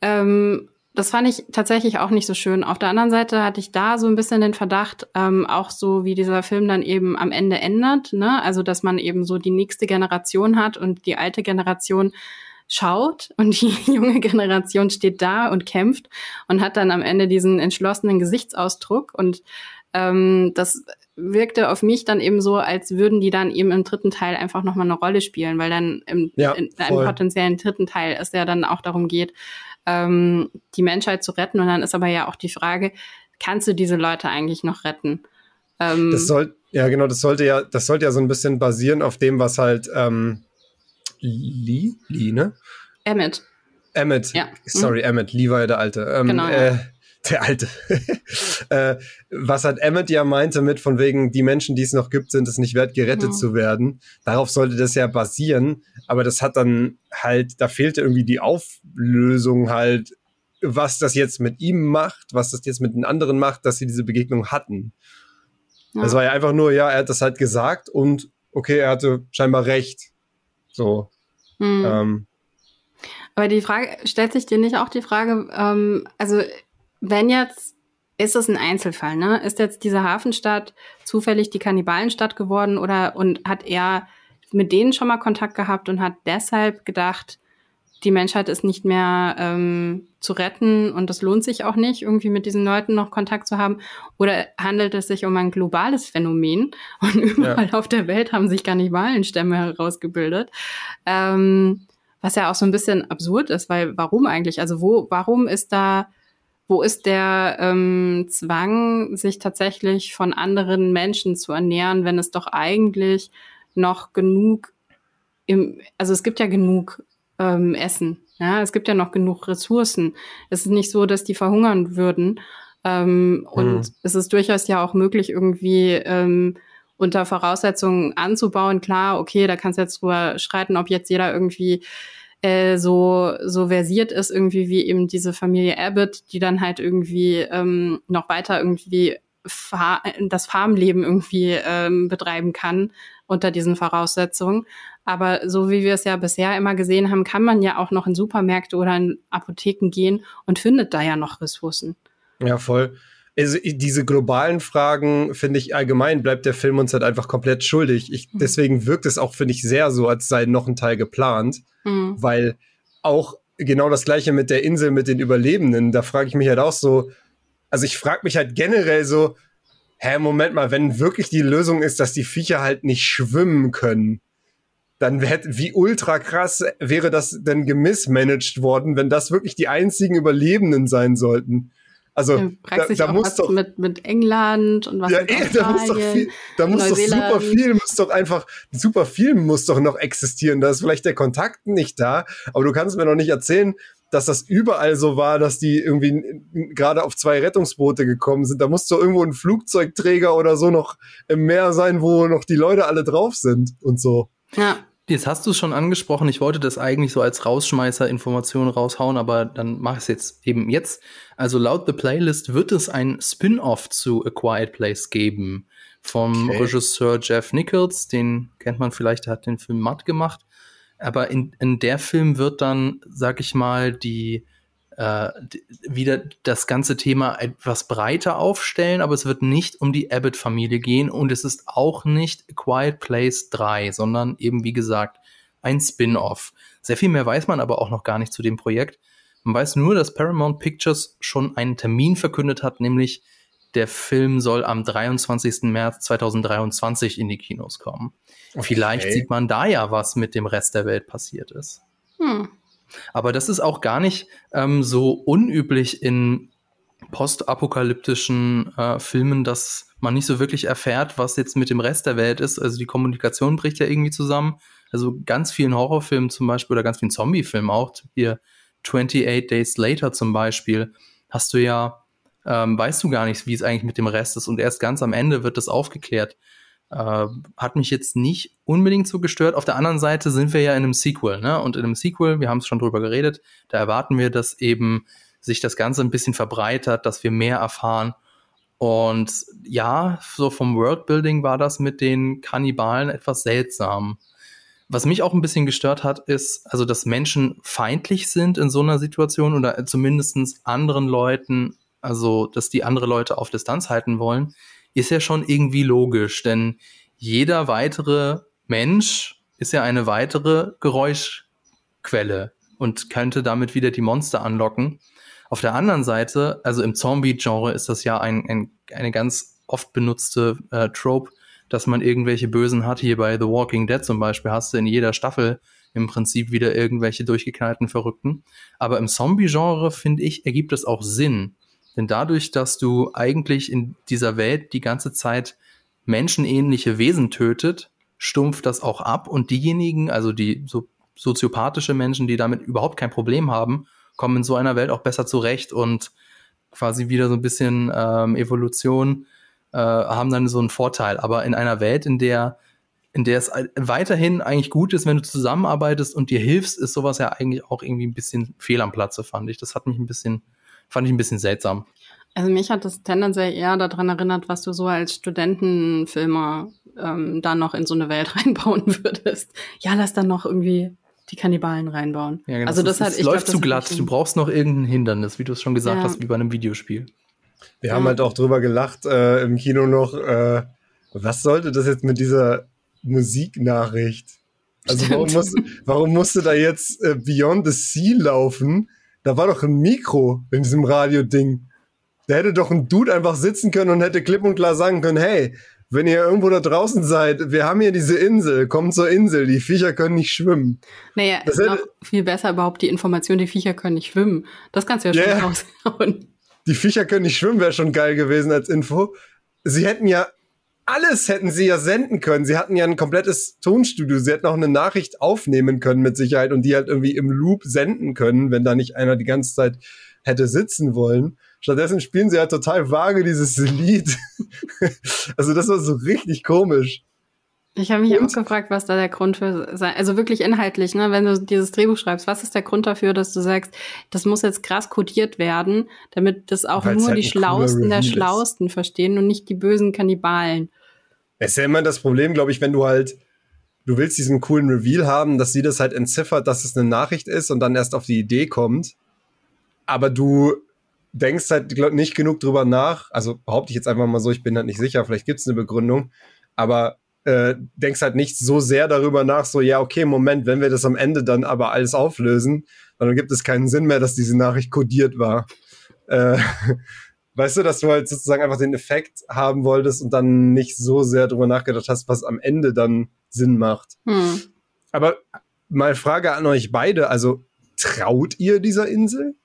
Ähm, das fand ich tatsächlich auch nicht so schön. Auf der anderen Seite hatte ich da so ein bisschen den Verdacht, ähm, auch so wie dieser Film dann eben am Ende ändert, ne? Also dass man eben so die nächste Generation hat und die alte Generation schaut und die junge Generation steht da und kämpft und hat dann am Ende diesen entschlossenen Gesichtsausdruck und ähm, das wirkte auf mich dann eben so, als würden die dann eben im dritten Teil einfach nochmal eine Rolle spielen, weil dann im, ja, in einem potenziellen dritten Teil es ja dann auch darum geht, ähm, die Menschheit zu retten. Und dann ist aber ja auch die Frage, kannst du diese Leute eigentlich noch retten? Ähm, das soll, ja genau, das sollte ja, das sollte ja so ein bisschen basieren auf dem, was halt ähm, Lee, Lee, ne? Emmett. Emmett, ja. sorry, mhm. Emmett, Lee war ja der Alte. Ähm, genau. Äh, der Alte. äh, was hat Emmett ja meinte mit von wegen, die Menschen, die es noch gibt, sind es nicht wert, gerettet mhm. zu werden. Darauf sollte das ja basieren. Aber das hat dann halt, da fehlte irgendwie die Auflösung halt, was das jetzt mit ihm macht, was das jetzt mit den anderen macht, dass sie diese Begegnung hatten. Ja. Das war ja einfach nur, ja, er hat das halt gesagt und okay, er hatte scheinbar recht. So. Hm. Ähm. Aber die Frage, stellt sich dir nicht auch die Frage, ähm, also wenn jetzt, ist es ein Einzelfall, ne? Ist jetzt diese Hafenstadt zufällig die Kannibalenstadt geworden oder und hat er mit denen schon mal Kontakt gehabt und hat deshalb gedacht, die Menschheit ist nicht mehr ähm, zu retten und es lohnt sich auch nicht, irgendwie mit diesen Leuten noch Kontakt zu haben? Oder handelt es sich um ein globales Phänomen und überall ja. auf der Welt haben sich Kannibalenstämme herausgebildet? Ähm, was ja auch so ein bisschen absurd ist, weil warum eigentlich? Also wo, warum ist da, wo ist der ähm, Zwang, sich tatsächlich von anderen Menschen zu ernähren, wenn es doch eigentlich noch genug im, also es gibt ja genug ähm, essen. Ja, es gibt ja noch genug Ressourcen. Es ist nicht so, dass die verhungern würden. Ähm, und mhm. es ist durchaus ja auch möglich, irgendwie ähm, unter Voraussetzungen anzubauen. Klar, okay, da kannst du jetzt drüber streiten, ob jetzt jeder irgendwie äh, so, so versiert ist, irgendwie wie eben diese Familie Abbott, die dann halt irgendwie ähm, noch weiter irgendwie Fa das Farmleben irgendwie ähm, betreiben kann unter diesen Voraussetzungen. Aber so wie wir es ja bisher immer gesehen haben, kann man ja auch noch in Supermärkte oder in Apotheken gehen und findet da ja noch Ressourcen. Ja, voll. Also diese globalen Fragen, finde ich allgemein, bleibt der Film uns halt einfach komplett schuldig. Ich, mhm. deswegen wirkt es auch, finde ich, sehr so, als sei noch ein Teil geplant, mhm. weil auch genau das gleiche mit der Insel, mit den Überlebenden, da frage ich mich halt auch so, also ich frage mich halt generell so, hä, Moment mal, wenn wirklich die Lösung ist, dass die Viecher halt nicht schwimmen können, dann hätte, wie ultra krass wäre das denn gemissmanagt worden, wenn das wirklich die einzigen Überlebenden sein sollten. Also ja, da, da muss doch mit, mit England und was ja, eh, da muss doch viel, da muss doch super viel, muss doch einfach super viel muss doch noch existieren. Da ist vielleicht der Kontakt nicht da, aber du kannst mir noch nicht erzählen, dass das überall so war, dass die irgendwie gerade auf zwei Rettungsboote gekommen sind. Da muss doch irgendwo ein Flugzeugträger oder so noch im Meer sein, wo noch die Leute alle drauf sind und so. Ja. Jetzt hast du es schon angesprochen. Ich wollte das eigentlich so als Rausschmeißer Informationen raushauen, aber dann mach ich es jetzt eben jetzt. Also laut The Playlist wird es ein Spin-off zu A Quiet Place geben vom okay. Regisseur Jeff Nichols. Den kennt man vielleicht, der hat den Film Matt gemacht. Aber in, in der Film wird dann, sag ich mal, die, äh, wieder das ganze Thema etwas breiter aufstellen, aber es wird nicht um die Abbott-Familie gehen und es ist auch nicht A Quiet Place 3, sondern eben, wie gesagt, ein Spin-off. Sehr viel mehr weiß man aber auch noch gar nicht zu dem Projekt. Man weiß nur, dass Paramount Pictures schon einen Termin verkündet hat, nämlich der Film soll am 23. März 2023 in die Kinos kommen. Okay. Vielleicht sieht man da ja, was mit dem Rest der Welt passiert ist. Hm. Aber das ist auch gar nicht ähm, so unüblich in postapokalyptischen äh, Filmen, dass man nicht so wirklich erfährt, was jetzt mit dem Rest der Welt ist. Also die Kommunikation bricht ja irgendwie zusammen. Also ganz vielen Horrorfilmen zum Beispiel oder ganz vielen Zombiefilmen auch, hier 28 Days Later zum Beispiel, hast du ja, ähm, weißt du gar nicht, wie es eigentlich mit dem Rest ist. Und erst ganz am Ende wird das aufgeklärt. Äh, hat mich jetzt nicht unbedingt so gestört. Auf der anderen Seite sind wir ja in einem Sequel, ne? Und in einem Sequel, wir haben es schon drüber geredet, da erwarten wir, dass eben sich das Ganze ein bisschen verbreitert, dass wir mehr erfahren. Und ja, so vom Worldbuilding war das mit den Kannibalen etwas seltsam. Was mich auch ein bisschen gestört hat, ist, also, dass Menschen feindlich sind in so einer Situation oder zumindestens anderen Leuten, also, dass die andere Leute auf Distanz halten wollen ist ja schon irgendwie logisch, denn jeder weitere Mensch ist ja eine weitere Geräuschquelle und könnte damit wieder die Monster anlocken. Auf der anderen Seite, also im Zombie-Genre ist das ja ein, ein, eine ganz oft benutzte äh, Trope, dass man irgendwelche Bösen hat. Hier bei The Walking Dead zum Beispiel hast du in jeder Staffel im Prinzip wieder irgendwelche durchgeknallten Verrückten. Aber im Zombie-Genre, finde ich, ergibt es auch Sinn. Denn dadurch, dass du eigentlich in dieser Welt die ganze Zeit menschenähnliche Wesen tötet, stumpft das auch ab und diejenigen, also die so soziopathische Menschen, die damit überhaupt kein Problem haben, kommen in so einer Welt auch besser zurecht und quasi wieder so ein bisschen ähm, Evolution äh, haben dann so einen Vorteil. Aber in einer Welt, in der in der es weiterhin eigentlich gut ist, wenn du zusammenarbeitest und dir hilfst, ist sowas ja eigentlich auch irgendwie ein bisschen fehl am Platze, fand ich. Das hat mich ein bisschen fand ich ein bisschen seltsam. Also mich hat das tendenziell eher daran erinnert, was du so als Studentenfilmer ähm, da noch in so eine Welt reinbauen würdest. Ja, lass dann noch irgendwie die Kannibalen reinbauen. Ja, genau. Also das, das hat, ich läuft glaub, zu glatt. Du brauchst noch irgendein Hindernis, wie du es schon gesagt ja. hast, wie bei einem Videospiel. Wir ja. haben halt auch drüber gelacht äh, im Kino noch. Äh, was sollte das jetzt mit dieser Musiknachricht? Also warum, muss, warum musste da jetzt äh, Beyond the Sea laufen? Da war doch ein Mikro in diesem Radio-Ding. Da hätte doch ein Dude einfach sitzen können und hätte klipp und klar sagen können, hey, wenn ihr irgendwo da draußen seid, wir haben hier diese Insel, kommt zur Insel, die Viecher können nicht schwimmen. Naja, das ist noch viel besser überhaupt die Information, die Viecher können nicht schwimmen. Das kannst du ja schon yeah. raushauen. Die Viecher können nicht schwimmen, wäre schon geil gewesen als Info. Sie hätten ja alles hätten sie ja senden können. Sie hatten ja ein komplettes Tonstudio. Sie hätten auch eine Nachricht aufnehmen können mit Sicherheit und die halt irgendwie im Loop senden können, wenn da nicht einer die ganze Zeit hätte sitzen wollen. Stattdessen spielen sie halt total vage dieses Lied. also das war so richtig komisch. Ich habe mich und? auch gefragt, was da der Grund für sein, also wirklich inhaltlich, ne, wenn du dieses Drehbuch schreibst, was ist der Grund dafür, dass du sagst, das muss jetzt krass kodiert werden, damit das auch Weil's nur halt die Schlausten der Schlausten verstehen und nicht die bösen Kannibalen. Es ist ja immer das Problem, glaube ich, wenn du halt, du willst diesen coolen Reveal haben, dass sie das halt entziffert, dass es eine Nachricht ist und dann erst auf die Idee kommt. Aber du denkst halt nicht genug drüber nach. Also behaupte ich jetzt einfach mal so, ich bin halt nicht sicher, vielleicht gibt es eine Begründung. Aber äh, denkst halt nicht so sehr darüber nach, so, ja, okay, Moment, wenn wir das am Ende dann aber alles auflösen, dann gibt es keinen Sinn mehr, dass diese Nachricht kodiert war. Äh, weißt du, dass du halt sozusagen einfach den Effekt haben wolltest und dann nicht so sehr darüber nachgedacht hast, was am Ende dann Sinn macht. Hm. Aber mal Frage an euch beide, also traut ihr dieser Insel?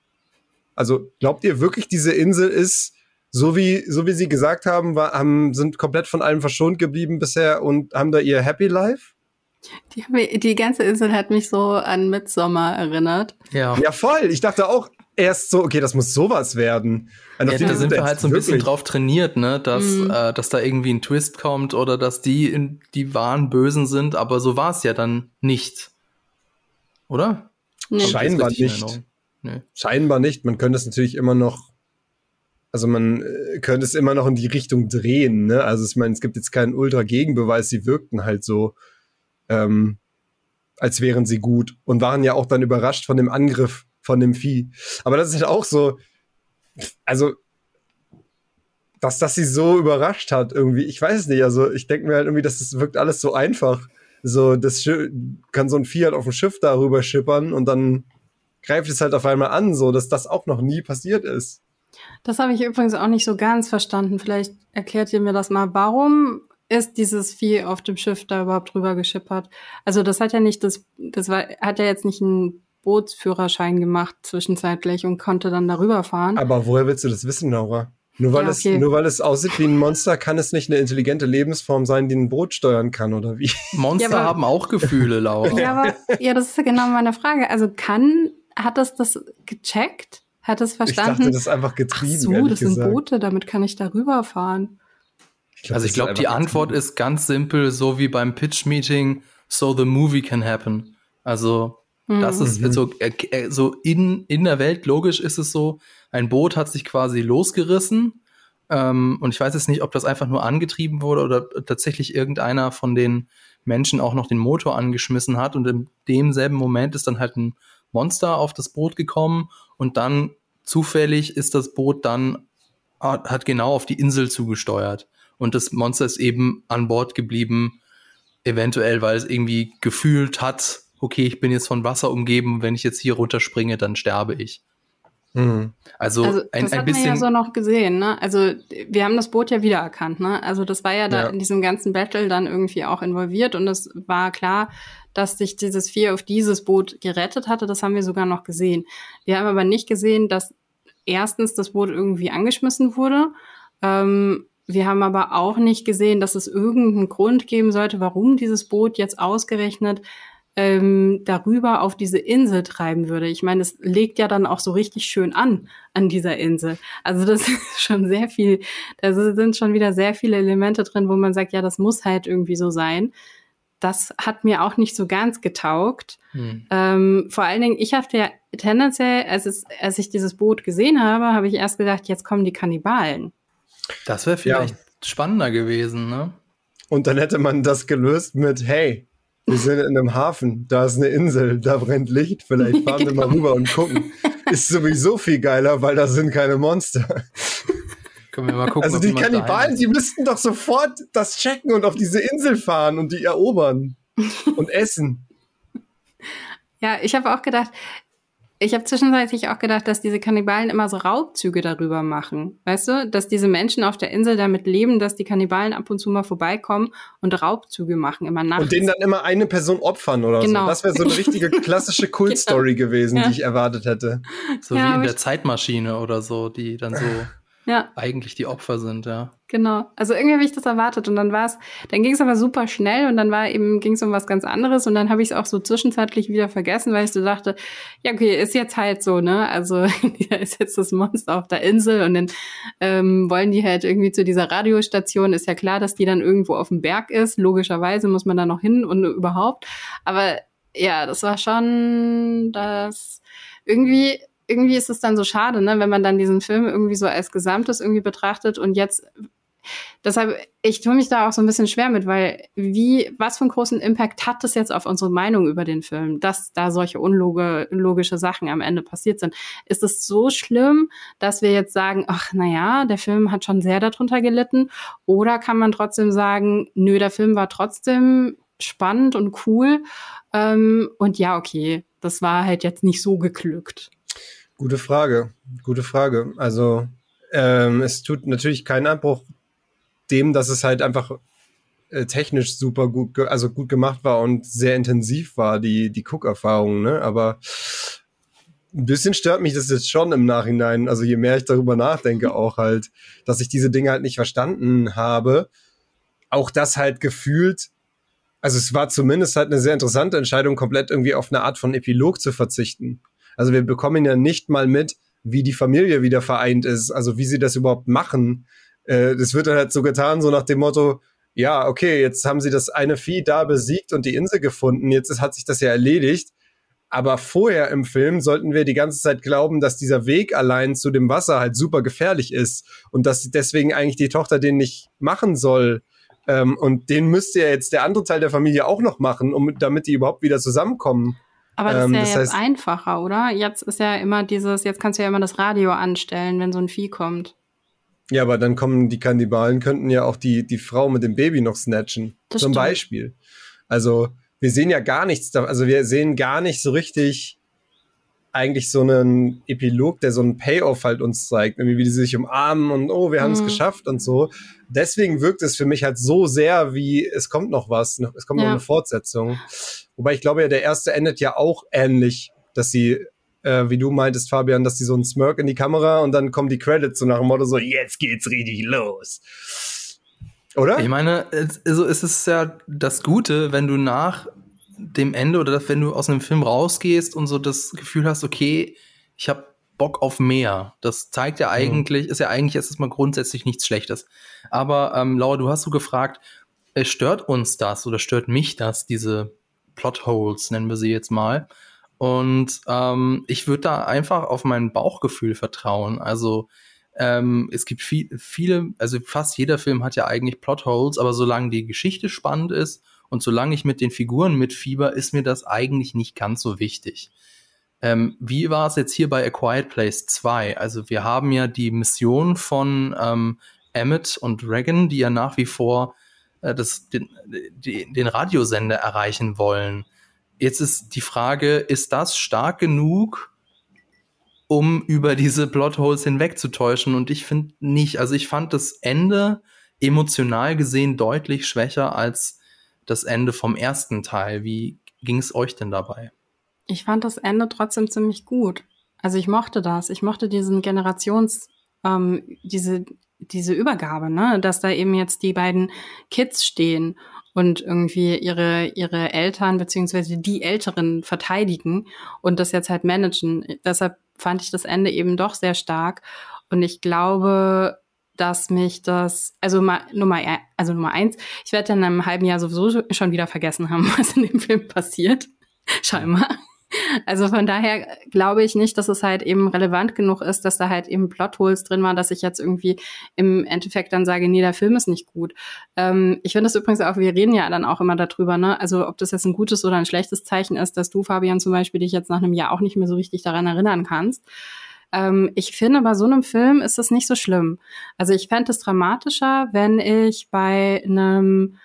Also glaubt ihr wirklich, diese Insel ist so wie, so wie sie gesagt haben, war, haben, sind komplett von allem verschont geblieben bisher und haben da ihr Happy Life? Die, die ganze Insel hat mich so an Midsommer erinnert. Ja. Ja, voll. Ich dachte auch erst so, okay, das muss sowas werden. Ja, da sind wir halt so ein wirklich. bisschen drauf trainiert, ne, dass, mhm. äh, dass da irgendwie ein Twist kommt oder dass die in, die wahren Bösen sind, aber so war es ja dann nicht. Oder? Nee. Scheinbar nicht. Nee. Scheinbar nicht. Man könnte es natürlich immer noch also man äh, könnte es immer noch in die Richtung drehen, ne? Also ich meine, es gibt jetzt keinen Ultra-Gegenbeweis, sie wirkten halt so, ähm, als wären sie gut und waren ja auch dann überrascht von dem Angriff von dem Vieh. Aber das ist halt auch so, also, dass das sie so überrascht hat irgendwie, ich weiß es nicht, also ich denke mir halt irgendwie, dass es wirkt alles so einfach. So, das Schiff, kann so ein Vieh halt auf dem Schiff darüber schippern und dann greift es halt auf einmal an, so, dass das auch noch nie passiert ist. Das habe ich übrigens auch nicht so ganz verstanden. Vielleicht erklärt ihr mir das mal. Warum ist dieses Vieh auf dem Schiff da überhaupt drüber geschippert? Also das hat ja nicht das, das war, hat ja jetzt nicht einen Bootsführerschein gemacht zwischenzeitlich und konnte dann darüber fahren. Aber woher willst du das wissen, Laura? Nur weil, ja, okay. es, nur weil es aussieht wie ein Monster, kann es nicht eine intelligente Lebensform sein, die ein Boot steuern kann, oder wie? Monster ja, aber, haben auch Gefühle, Laura. Ja, aber ja, das ist ja genau meine Frage. Also kann, hat das das gecheckt? Hat es verstanden? Ich dachte, das ist einfach getrieben. Ach so, das sind Boote, damit kann ich darüber fahren. Ich glaub, also ich glaube, die Antwort ist ganz simpel, so wie beim Pitch-Meeting, so the movie can happen. Also mhm. das ist so, äh, so in, in der Welt, logisch ist es so, ein Boot hat sich quasi losgerissen. Ähm, und ich weiß jetzt nicht, ob das einfach nur angetrieben wurde oder tatsächlich irgendeiner von den Menschen auch noch den Motor angeschmissen hat. Und in demselben Moment ist dann halt ein Monster auf das Boot gekommen und dann zufällig ist das Boot dann, hat genau auf die Insel zugesteuert. Und das Monster ist eben an Bord geblieben, eventuell, weil es irgendwie gefühlt hat, okay, ich bin jetzt von Wasser umgeben, wenn ich jetzt hier runterspringe, dann sterbe ich. Mhm. Also, also ein, das ein hat bisschen. Man ja so noch gesehen, ne? Also wir haben das Boot ja wiedererkannt, ne? Also das war ja da ja. in diesem ganzen Battle dann irgendwie auch involviert und es war klar, dass sich dieses Vieh auf dieses Boot gerettet hatte. Das haben wir sogar noch gesehen. Wir haben aber nicht gesehen, dass erstens das Boot irgendwie angeschmissen wurde. Ähm, wir haben aber auch nicht gesehen, dass es irgendeinen Grund geben sollte, warum dieses Boot jetzt ausgerechnet ähm, darüber auf diese Insel treiben würde. Ich meine, es legt ja dann auch so richtig schön an an dieser Insel. Also das ist schon sehr viel, da sind schon wieder sehr viele Elemente drin, wo man sagt, ja, das muss halt irgendwie so sein das hat mir auch nicht so ganz getaugt. Hm. Ähm, vor allen Dingen, ich hatte ja tendenziell, als, es, als ich dieses Boot gesehen habe, habe ich erst gedacht, jetzt kommen die Kannibalen. Das wäre vielleicht ja. spannender gewesen, ne? Und dann hätte man das gelöst mit, hey, wir sind in einem Hafen, da ist eine Insel, da brennt Licht, vielleicht fahren genau. wir mal rüber und gucken. Ist sowieso viel geiler, weil da sind keine Monster. Können wir mal gucken. Also die Kannibalen, die müssten doch sofort das checken und auf diese Insel fahren und die erobern und essen. Ja, ich habe auch gedacht, ich habe zwischenzeitlich auch gedacht, dass diese Kannibalen immer so Raubzüge darüber machen. Weißt du, dass diese Menschen auf der Insel damit leben, dass die Kannibalen ab und zu mal vorbeikommen und Raubzüge machen, immer nachts. Und denen dann immer eine Person opfern oder genau. so. Das wäre so eine richtige klassische Kultstory genau. gewesen, ja. die ich erwartet hätte. So ja, wie in der Zeitmaschine oder so, die dann so ja. eigentlich die Opfer sind, ja. Genau. Also irgendwie habe ich das erwartet und dann war es, dann ging es aber super schnell und dann war eben, ging es um was ganz anderes und dann habe ich es auch so zwischenzeitlich wieder vergessen, weil ich so dachte, ja, okay, ist jetzt halt so, ne? Also da ist jetzt das Monster auf der Insel und dann ähm, wollen die halt irgendwie zu dieser Radiostation. Ist ja klar, dass die dann irgendwo auf dem Berg ist. Logischerweise muss man da noch hin und überhaupt. Aber ja, das war schon das irgendwie irgendwie ist es dann so schade, ne, wenn man dann diesen Film irgendwie so als Gesamtes irgendwie betrachtet und jetzt deshalb, ich tue mich da auch so ein bisschen schwer mit, weil wie, was für einen großen Impact hat das jetzt auf unsere Meinung über den Film, dass da solche unlogische Sachen am Ende passiert sind? Ist es so schlimm, dass wir jetzt sagen, ach, na ja, der Film hat schon sehr darunter gelitten? Oder kann man trotzdem sagen, nö, der Film war trotzdem spannend und cool, ähm, und ja, okay, das war halt jetzt nicht so geglückt. Gute Frage, gute Frage. Also ähm, es tut natürlich keinen Abbruch dem, dass es halt einfach äh, technisch super gut, also gut gemacht war und sehr intensiv war, die, die Cook-Erfahrung, ne? Aber ein bisschen stört mich das jetzt schon im Nachhinein. Also je mehr ich darüber nachdenke, auch halt, dass ich diese Dinge halt nicht verstanden habe. Auch das halt gefühlt, also es war zumindest halt eine sehr interessante Entscheidung, komplett irgendwie auf eine Art von Epilog zu verzichten. Also wir bekommen ja nicht mal mit, wie die Familie wieder vereint ist, also wie sie das überhaupt machen. Äh, das wird dann halt so getan, so nach dem Motto, ja, okay, jetzt haben sie das eine Vieh da besiegt und die Insel gefunden, jetzt hat sich das ja erledigt. Aber vorher im Film sollten wir die ganze Zeit glauben, dass dieser Weg allein zu dem Wasser halt super gefährlich ist und dass deswegen eigentlich die Tochter den nicht machen soll. Ähm, und den müsste ja jetzt der andere Teil der Familie auch noch machen, um, damit die überhaupt wieder zusammenkommen. Aber das ist ähm, ja das jetzt heißt, einfacher, oder? Jetzt ist ja immer dieses, jetzt kannst du ja immer das Radio anstellen, wenn so ein Vieh kommt. Ja, aber dann kommen die Kannibalen, könnten ja auch die, die Frau mit dem Baby noch snatchen. Das zum stimmt. Beispiel. Also, wir sehen ja gar nichts also wir sehen gar nicht so richtig eigentlich so einen Epilog, der so einen Payoff halt uns zeigt, irgendwie wie die sich umarmen und oh, wir haben es mhm. geschafft und so. Deswegen wirkt es für mich halt so sehr wie es kommt noch was, es kommt ja. noch eine Fortsetzung. Wobei ich glaube ja, der erste endet ja auch ähnlich, dass sie, äh, wie du meintest, Fabian, dass sie so einen Smirk in die Kamera und dann kommen die Credits so nach dem Motto so, jetzt geht's richtig los. Oder? Ich meine, also es ist ja das Gute, wenn du nach dem Ende oder wenn du aus einem Film rausgehst und so das Gefühl hast, okay, ich habe Bock auf mehr. Das zeigt ja mhm. eigentlich, mhm. ist ja eigentlich erstmal grundsätzlich nichts Schlechtes. Aber ähm, Laura, du hast so gefragt, äh, stört uns das oder stört mich das, diese Plotholes, nennen wir sie jetzt mal. Und ähm, ich würde da einfach auf mein Bauchgefühl vertrauen. Also ähm, es gibt viel, viele, also fast jeder Film hat ja eigentlich Plotholes, aber solange die Geschichte spannend ist und solange ich mit den Figuren mitfieber, ist mir das eigentlich nicht ganz so wichtig. Ähm, wie war es jetzt hier bei A Quiet Place 2? Also wir haben ja die Mission von ähm, Emmett und Regan, die ja nach wie vor äh, das, den, die, den Radiosender erreichen wollen. Jetzt ist die Frage, ist das stark genug, um über diese Plotholes hinwegzutäuschen? Und ich finde nicht. Also ich fand das Ende emotional gesehen deutlich schwächer als das Ende vom ersten Teil. Wie ging es euch denn dabei? Ich fand das Ende trotzdem ziemlich gut. Also ich mochte das. Ich mochte diesen Generations, ähm, diese diese Übergabe, ne, dass da eben jetzt die beiden Kids stehen und irgendwie ihre ihre Eltern beziehungsweise die Älteren verteidigen und das jetzt halt managen. Deshalb fand ich das Ende eben doch sehr stark und ich glaube, dass mich das, also mal, Nummer, also Nummer eins, ich werde in einem halben Jahr sowieso schon wieder vergessen haben, was in dem Film passiert. Scheinbar. Also von daher glaube ich nicht, dass es halt eben relevant genug ist, dass da halt eben Plotholes drin waren, dass ich jetzt irgendwie im Endeffekt dann sage, nee, der Film ist nicht gut. Ähm, ich finde das übrigens auch, wir reden ja dann auch immer darüber, ne? Also ob das jetzt ein gutes oder ein schlechtes Zeichen ist, dass du, Fabian, zum Beispiel dich jetzt nach einem Jahr auch nicht mehr so richtig daran erinnern kannst. Ähm, ich finde, bei so einem Film ist das nicht so schlimm. Also ich fände es dramatischer, wenn ich bei einem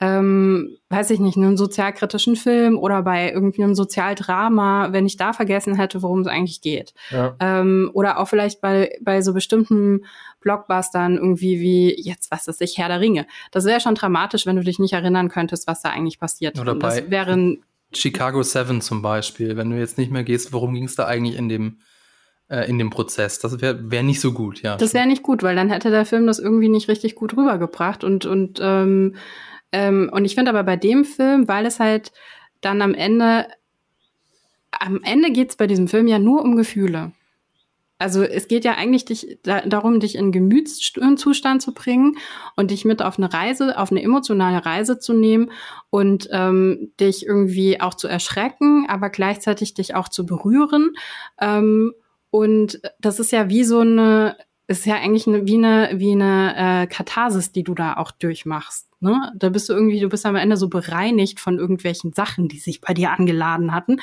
ähm, weiß ich nicht, einem sozialkritischen Film oder bei irgendwie einem Sozialdrama, wenn ich da vergessen hätte, worum es eigentlich geht. Ja. Ähm, oder auch vielleicht bei, bei so bestimmten Blockbustern irgendwie wie jetzt, was ist ich, Herr der Ringe. Das wäre schon dramatisch, wenn du dich nicht erinnern könntest, was da eigentlich passiert. Oder bei das wären Chicago 7 zum Beispiel, wenn du jetzt nicht mehr gehst, worum ging es da eigentlich in dem äh, in dem Prozess. Das wäre wär nicht so gut, ja. Das wäre nicht gut, weil dann hätte der Film das irgendwie nicht richtig gut rübergebracht. Und, und, ähm, ähm, und ich finde aber bei dem Film, weil es halt dann am Ende, am Ende geht's bei diesem Film ja nur um Gefühle. Also es geht ja eigentlich dich, da, darum, dich in Gemütszustand zu bringen und dich mit auf eine Reise, auf eine emotionale Reise zu nehmen und ähm, dich irgendwie auch zu erschrecken, aber gleichzeitig dich auch zu berühren. Ähm, und das ist ja wie so eine, ist ja eigentlich eine, wie eine, wie eine äh, Katharsis, die du da auch durchmachst. Ne? Da bist du irgendwie, du bist am Ende so bereinigt von irgendwelchen Sachen, die sich bei dir angeladen hatten.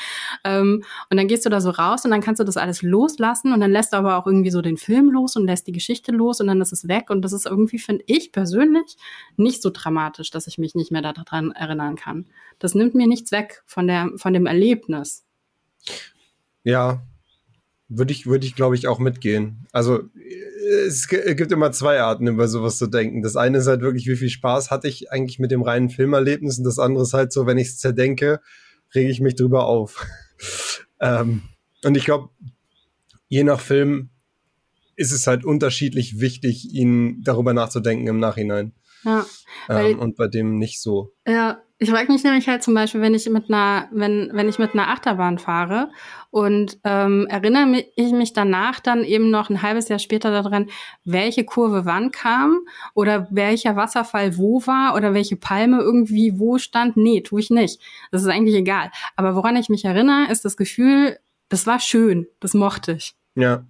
Ähm, und dann gehst du da so raus und dann kannst du das alles loslassen und dann lässt du aber auch irgendwie so den Film los und lässt die Geschichte los und dann ist es weg. Und das ist irgendwie, finde ich persönlich, nicht so dramatisch, dass ich mich nicht mehr daran erinnern kann. Das nimmt mir nichts weg von der, von dem Erlebnis. Ja, würde ich, würde ich, glaube ich, auch mitgehen. Also es gibt immer zwei Arten, über sowas zu denken. Das eine ist halt wirklich, wie viel Spaß hatte ich eigentlich mit dem reinen Filmerlebnis und das andere ist halt so, wenn ich es zerdenke, rege ich mich drüber auf. ähm, und ich glaube, je nach Film ist es halt unterschiedlich wichtig, ihn darüber nachzudenken im Nachhinein. Ja. Ähm, und bei dem nicht so. Ja, ich frage mich nämlich halt zum Beispiel, wenn ich mit einer, wenn, wenn ich mit einer Achterbahn fahre und ähm, erinnere ich mich danach dann eben noch ein halbes Jahr später daran, welche Kurve wann kam oder welcher Wasserfall wo war oder welche Palme irgendwie wo stand. Nee, tue ich nicht. Das ist eigentlich egal. Aber woran ich mich erinnere, ist das Gefühl, das war schön, das mochte ich. Ja.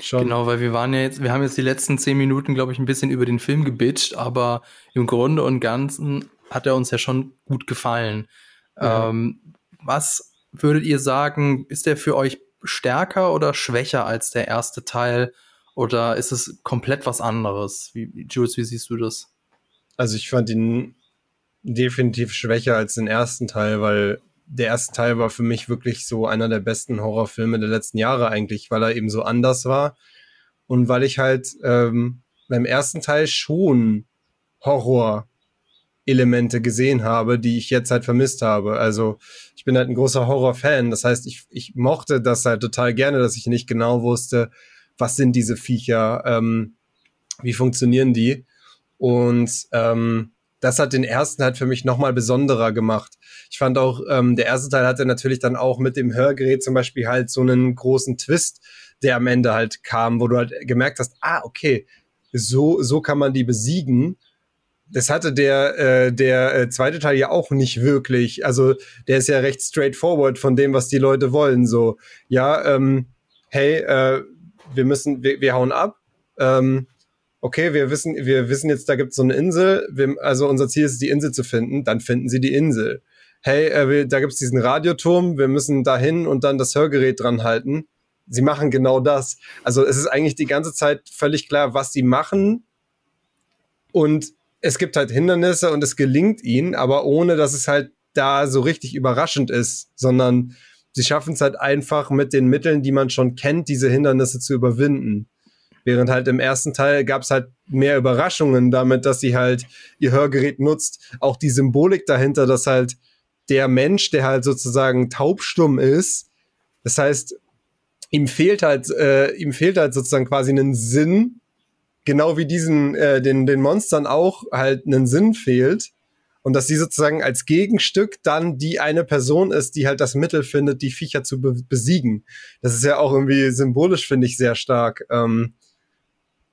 Schon. Genau, weil wir waren ja jetzt, wir haben jetzt die letzten zehn Minuten, glaube ich, ein bisschen über den Film gebitcht, aber im Grunde und Ganzen hat er uns ja schon gut gefallen. Ja. Ähm, was würdet ihr sagen, ist der für euch stärker oder schwächer als der erste Teil? Oder ist es komplett was anderes? Wie, Jules, wie siehst du das? Also ich fand ihn definitiv schwächer als den ersten Teil, weil der erste Teil war für mich wirklich so einer der besten Horrorfilme der letzten Jahre eigentlich, weil er eben so anders war und weil ich halt ähm, beim ersten Teil schon Horror Elemente gesehen habe, die ich jetzt halt vermisst habe. Also ich bin halt ein großer Horror-Fan. Das heißt, ich, ich mochte das halt total gerne, dass ich nicht genau wusste, was sind diese Viecher, ähm, wie funktionieren die. Und ähm, das hat den ersten halt für mich nochmal besonderer gemacht. Ich fand auch, ähm, der erste Teil hatte natürlich dann auch mit dem Hörgerät zum Beispiel halt so einen großen Twist, der am Ende halt kam, wo du halt gemerkt hast, ah, okay, so, so kann man die besiegen das hatte der, äh, der äh, zweite Teil ja auch nicht wirklich. Also der ist ja recht straightforward von dem, was die Leute wollen. So, ja, ähm, hey, äh, wir müssen, wir, wir hauen ab. Ähm, okay, wir wissen, wir wissen jetzt, da gibt's so eine Insel. Wir, also unser Ziel ist, die Insel zu finden. Dann finden sie die Insel. Hey, äh, wir, da gibt's diesen Radioturm. Wir müssen dahin und dann das Hörgerät dran halten. Sie machen genau das. Also es ist eigentlich die ganze Zeit völlig klar, was sie machen. Und es gibt halt Hindernisse und es gelingt ihnen, aber ohne, dass es halt da so richtig überraschend ist, sondern sie schaffen es halt einfach mit den Mitteln, die man schon kennt, diese Hindernisse zu überwinden. Während halt im ersten Teil gab es halt mehr Überraschungen damit, dass sie halt ihr Hörgerät nutzt. Auch die Symbolik dahinter, dass halt der Mensch, der halt sozusagen taubstumm ist, das heißt, ihm fehlt halt, äh, ihm fehlt halt sozusagen quasi einen Sinn genau wie diesen, äh, den, den Monstern auch halt einen Sinn fehlt. Und dass sie sozusagen als Gegenstück dann die eine Person ist, die halt das Mittel findet, die Viecher zu be besiegen. Das ist ja auch irgendwie symbolisch, finde ich, sehr stark. Ähm,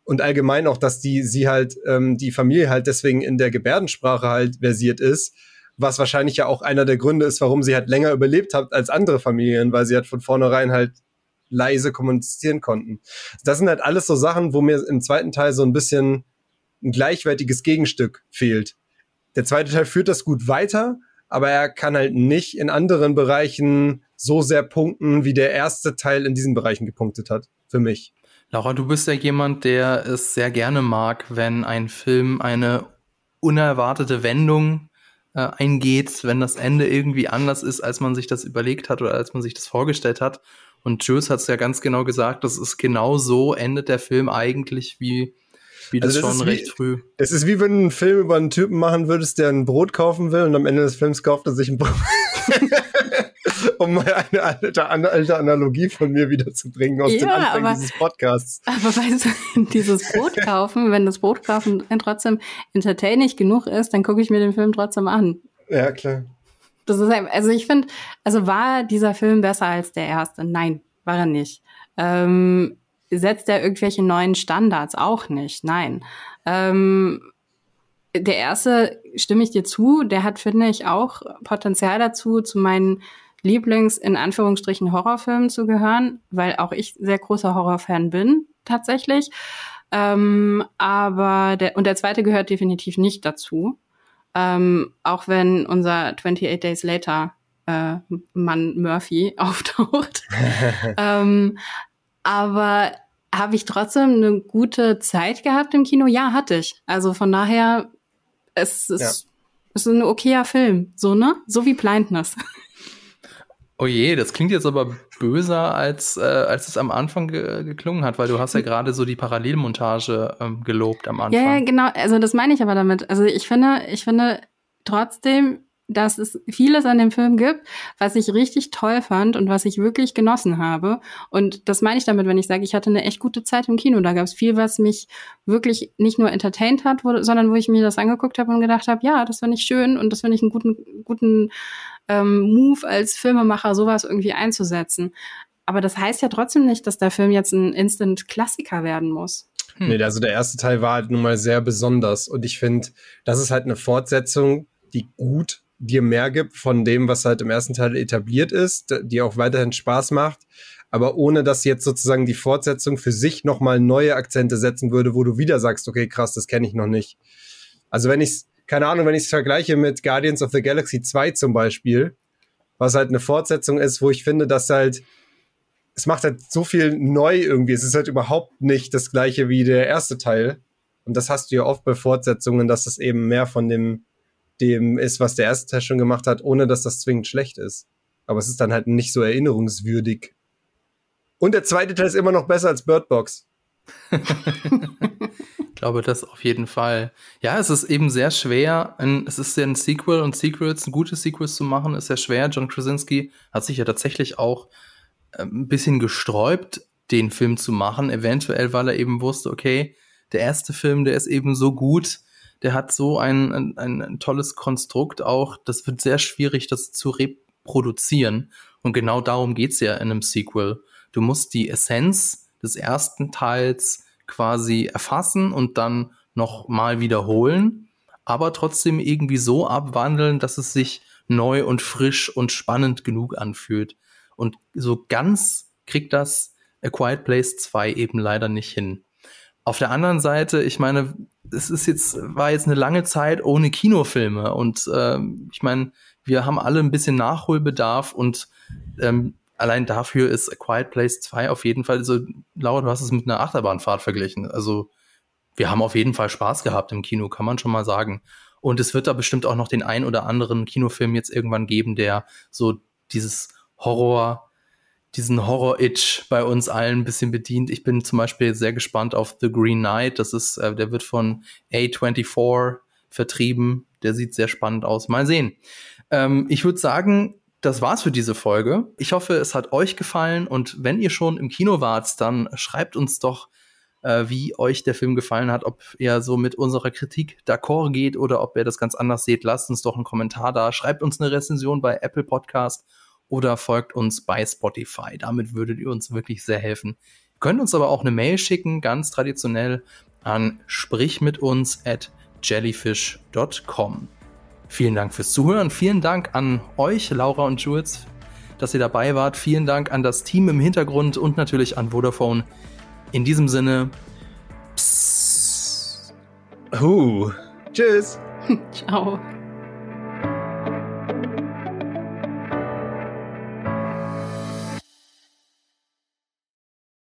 und allgemein auch, dass die, sie halt, ähm, die Familie halt deswegen in der Gebärdensprache halt versiert ist, was wahrscheinlich ja auch einer der Gründe ist, warum sie halt länger überlebt hat als andere Familien, weil sie halt von vornherein halt leise kommunizieren konnten. Das sind halt alles so Sachen, wo mir im zweiten Teil so ein bisschen ein gleichwertiges Gegenstück fehlt. Der zweite Teil führt das gut weiter, aber er kann halt nicht in anderen Bereichen so sehr punkten, wie der erste Teil in diesen Bereichen gepunktet hat, für mich. Laura, du bist ja jemand, der es sehr gerne mag, wenn ein Film eine unerwartete Wendung äh, eingeht, wenn das Ende irgendwie anders ist, als man sich das überlegt hat oder als man sich das vorgestellt hat. Und Jules hat es ja ganz genau gesagt, das ist genau so endet der Film eigentlich wie wie das, also das schon recht wie, früh. Es ist wie wenn du einen Film über einen Typen machen würdest, der ein Brot kaufen will und am Ende des Films kauft er sich ein Brot. um mal eine alte, alte Analogie von mir wiederzubringen aus ja, den Anfängen aber, dieses Podcasts. Aber weißt du, dieses Brot kaufen, wenn das Brot kaufen trotzdem entertaining genug ist, dann gucke ich mir den Film trotzdem an. Ja, klar. Das ist, also ich finde, also war dieser Film besser als der erste? Nein, war er nicht. Ähm, setzt er irgendwelche neuen Standards? Auch nicht, nein. Ähm, der erste stimme ich dir zu, der hat, finde ich, auch Potenzial dazu, zu meinen Lieblings, in Anführungsstrichen, Horrorfilmen zu gehören, weil auch ich sehr großer Horrorfan bin, tatsächlich. Ähm, aber der, und der zweite gehört definitiv nicht dazu. Ähm, auch wenn unser 28 Days Later äh, Mann Murphy auftaucht. ähm, aber habe ich trotzdem eine gute Zeit gehabt im Kino? Ja, hatte ich. Also von daher, es ist, ja. es ist ein okayer Film. So, ne? So wie Blindness. Oh je, das klingt jetzt aber böser, als, äh, als es am Anfang ge geklungen hat, weil du hast ja gerade so die Parallelmontage ähm, gelobt am Anfang. Ja, ja, genau. Also das meine ich aber damit. Also ich finde, ich finde trotzdem, dass es vieles an dem Film gibt, was ich richtig toll fand und was ich wirklich genossen habe. Und das meine ich damit, wenn ich sage, ich hatte eine echt gute Zeit im Kino. Da gab es viel, was mich wirklich nicht nur entertained hat, wo, sondern wo ich mir das angeguckt habe und gedacht habe, ja, das finde ich schön und das finde ich einen guten, guten ähm, Move als Filmemacher, sowas irgendwie einzusetzen. Aber das heißt ja trotzdem nicht, dass der Film jetzt ein Instant-Klassiker werden muss. Hm. Nee, also der erste Teil war halt nun mal sehr besonders. Und ich finde, das ist halt eine Fortsetzung, die gut dir mehr gibt von dem, was halt im ersten Teil etabliert ist, die auch weiterhin Spaß macht, aber ohne dass jetzt sozusagen die Fortsetzung für sich nochmal neue Akzente setzen würde, wo du wieder sagst, okay, krass, das kenne ich noch nicht. Also wenn ich keine Ahnung, wenn ich es vergleiche mit Guardians of the Galaxy 2 zum Beispiel, was halt eine Fortsetzung ist, wo ich finde, dass halt, es macht halt so viel neu irgendwie. Es ist halt überhaupt nicht das gleiche wie der erste Teil. Und das hast du ja oft bei Fortsetzungen, dass es eben mehr von dem, dem ist, was der erste Teil schon gemacht hat, ohne dass das zwingend schlecht ist. Aber es ist dann halt nicht so erinnerungswürdig. Und der zweite Teil ist immer noch besser als Bird Box. ich glaube, das auf jeden Fall. Ja, es ist eben sehr schwer. Ein, es ist ja ein Sequel und Sequels, ein gutes Sequels zu machen, ist sehr schwer. John Krasinski hat sich ja tatsächlich auch äh, ein bisschen gesträubt, den Film zu machen. Eventuell, weil er eben wusste, okay, der erste Film, der ist eben so gut, der hat so ein, ein, ein tolles Konstrukt auch. Das wird sehr schwierig, das zu reproduzieren. Und genau darum geht's ja in einem Sequel. Du musst die Essenz des ersten Teils quasi erfassen und dann noch mal wiederholen, aber trotzdem irgendwie so abwandeln, dass es sich neu und frisch und spannend genug anfühlt. Und so ganz kriegt das A Quiet Place 2 eben leider nicht hin. Auf der anderen Seite, ich meine, es ist jetzt, war jetzt eine lange Zeit ohne Kinofilme und äh, ich meine, wir haben alle ein bisschen Nachholbedarf und ähm, allein dafür ist A Quiet Place 2 auf jeden Fall so, Laura, du hast es mit einer Achterbahnfahrt verglichen. Also wir haben auf jeden Fall Spaß gehabt im Kino, kann man schon mal sagen. Und es wird da bestimmt auch noch den ein oder anderen Kinofilm jetzt irgendwann geben, der so dieses Horror, diesen Horror-Itch bei uns allen ein bisschen bedient. Ich bin zum Beispiel sehr gespannt auf The Green Knight. Das ist, äh, der wird von A24 vertrieben. Der sieht sehr spannend aus. Mal sehen. Ähm, ich würde sagen, das war's für diese Folge. Ich hoffe, es hat euch gefallen und wenn ihr schon im Kino wart, dann schreibt uns doch, äh, wie euch der Film gefallen hat, ob ihr so mit unserer Kritik d'accord geht oder ob ihr das ganz anders seht. Lasst uns doch einen Kommentar da, schreibt uns eine Rezension bei Apple Podcast oder folgt uns bei Spotify. Damit würdet ihr uns wirklich sehr helfen. Ihr könnt uns aber auch eine Mail schicken, ganz traditionell an sprichmituns at jellyfish.com. Vielen Dank fürs Zuhören. Vielen Dank an euch, Laura und Jules, dass ihr dabei wart. Vielen Dank an das Team im Hintergrund und natürlich an Vodafone. In diesem Sinne, psst. Uh. Tschüss. Ciao.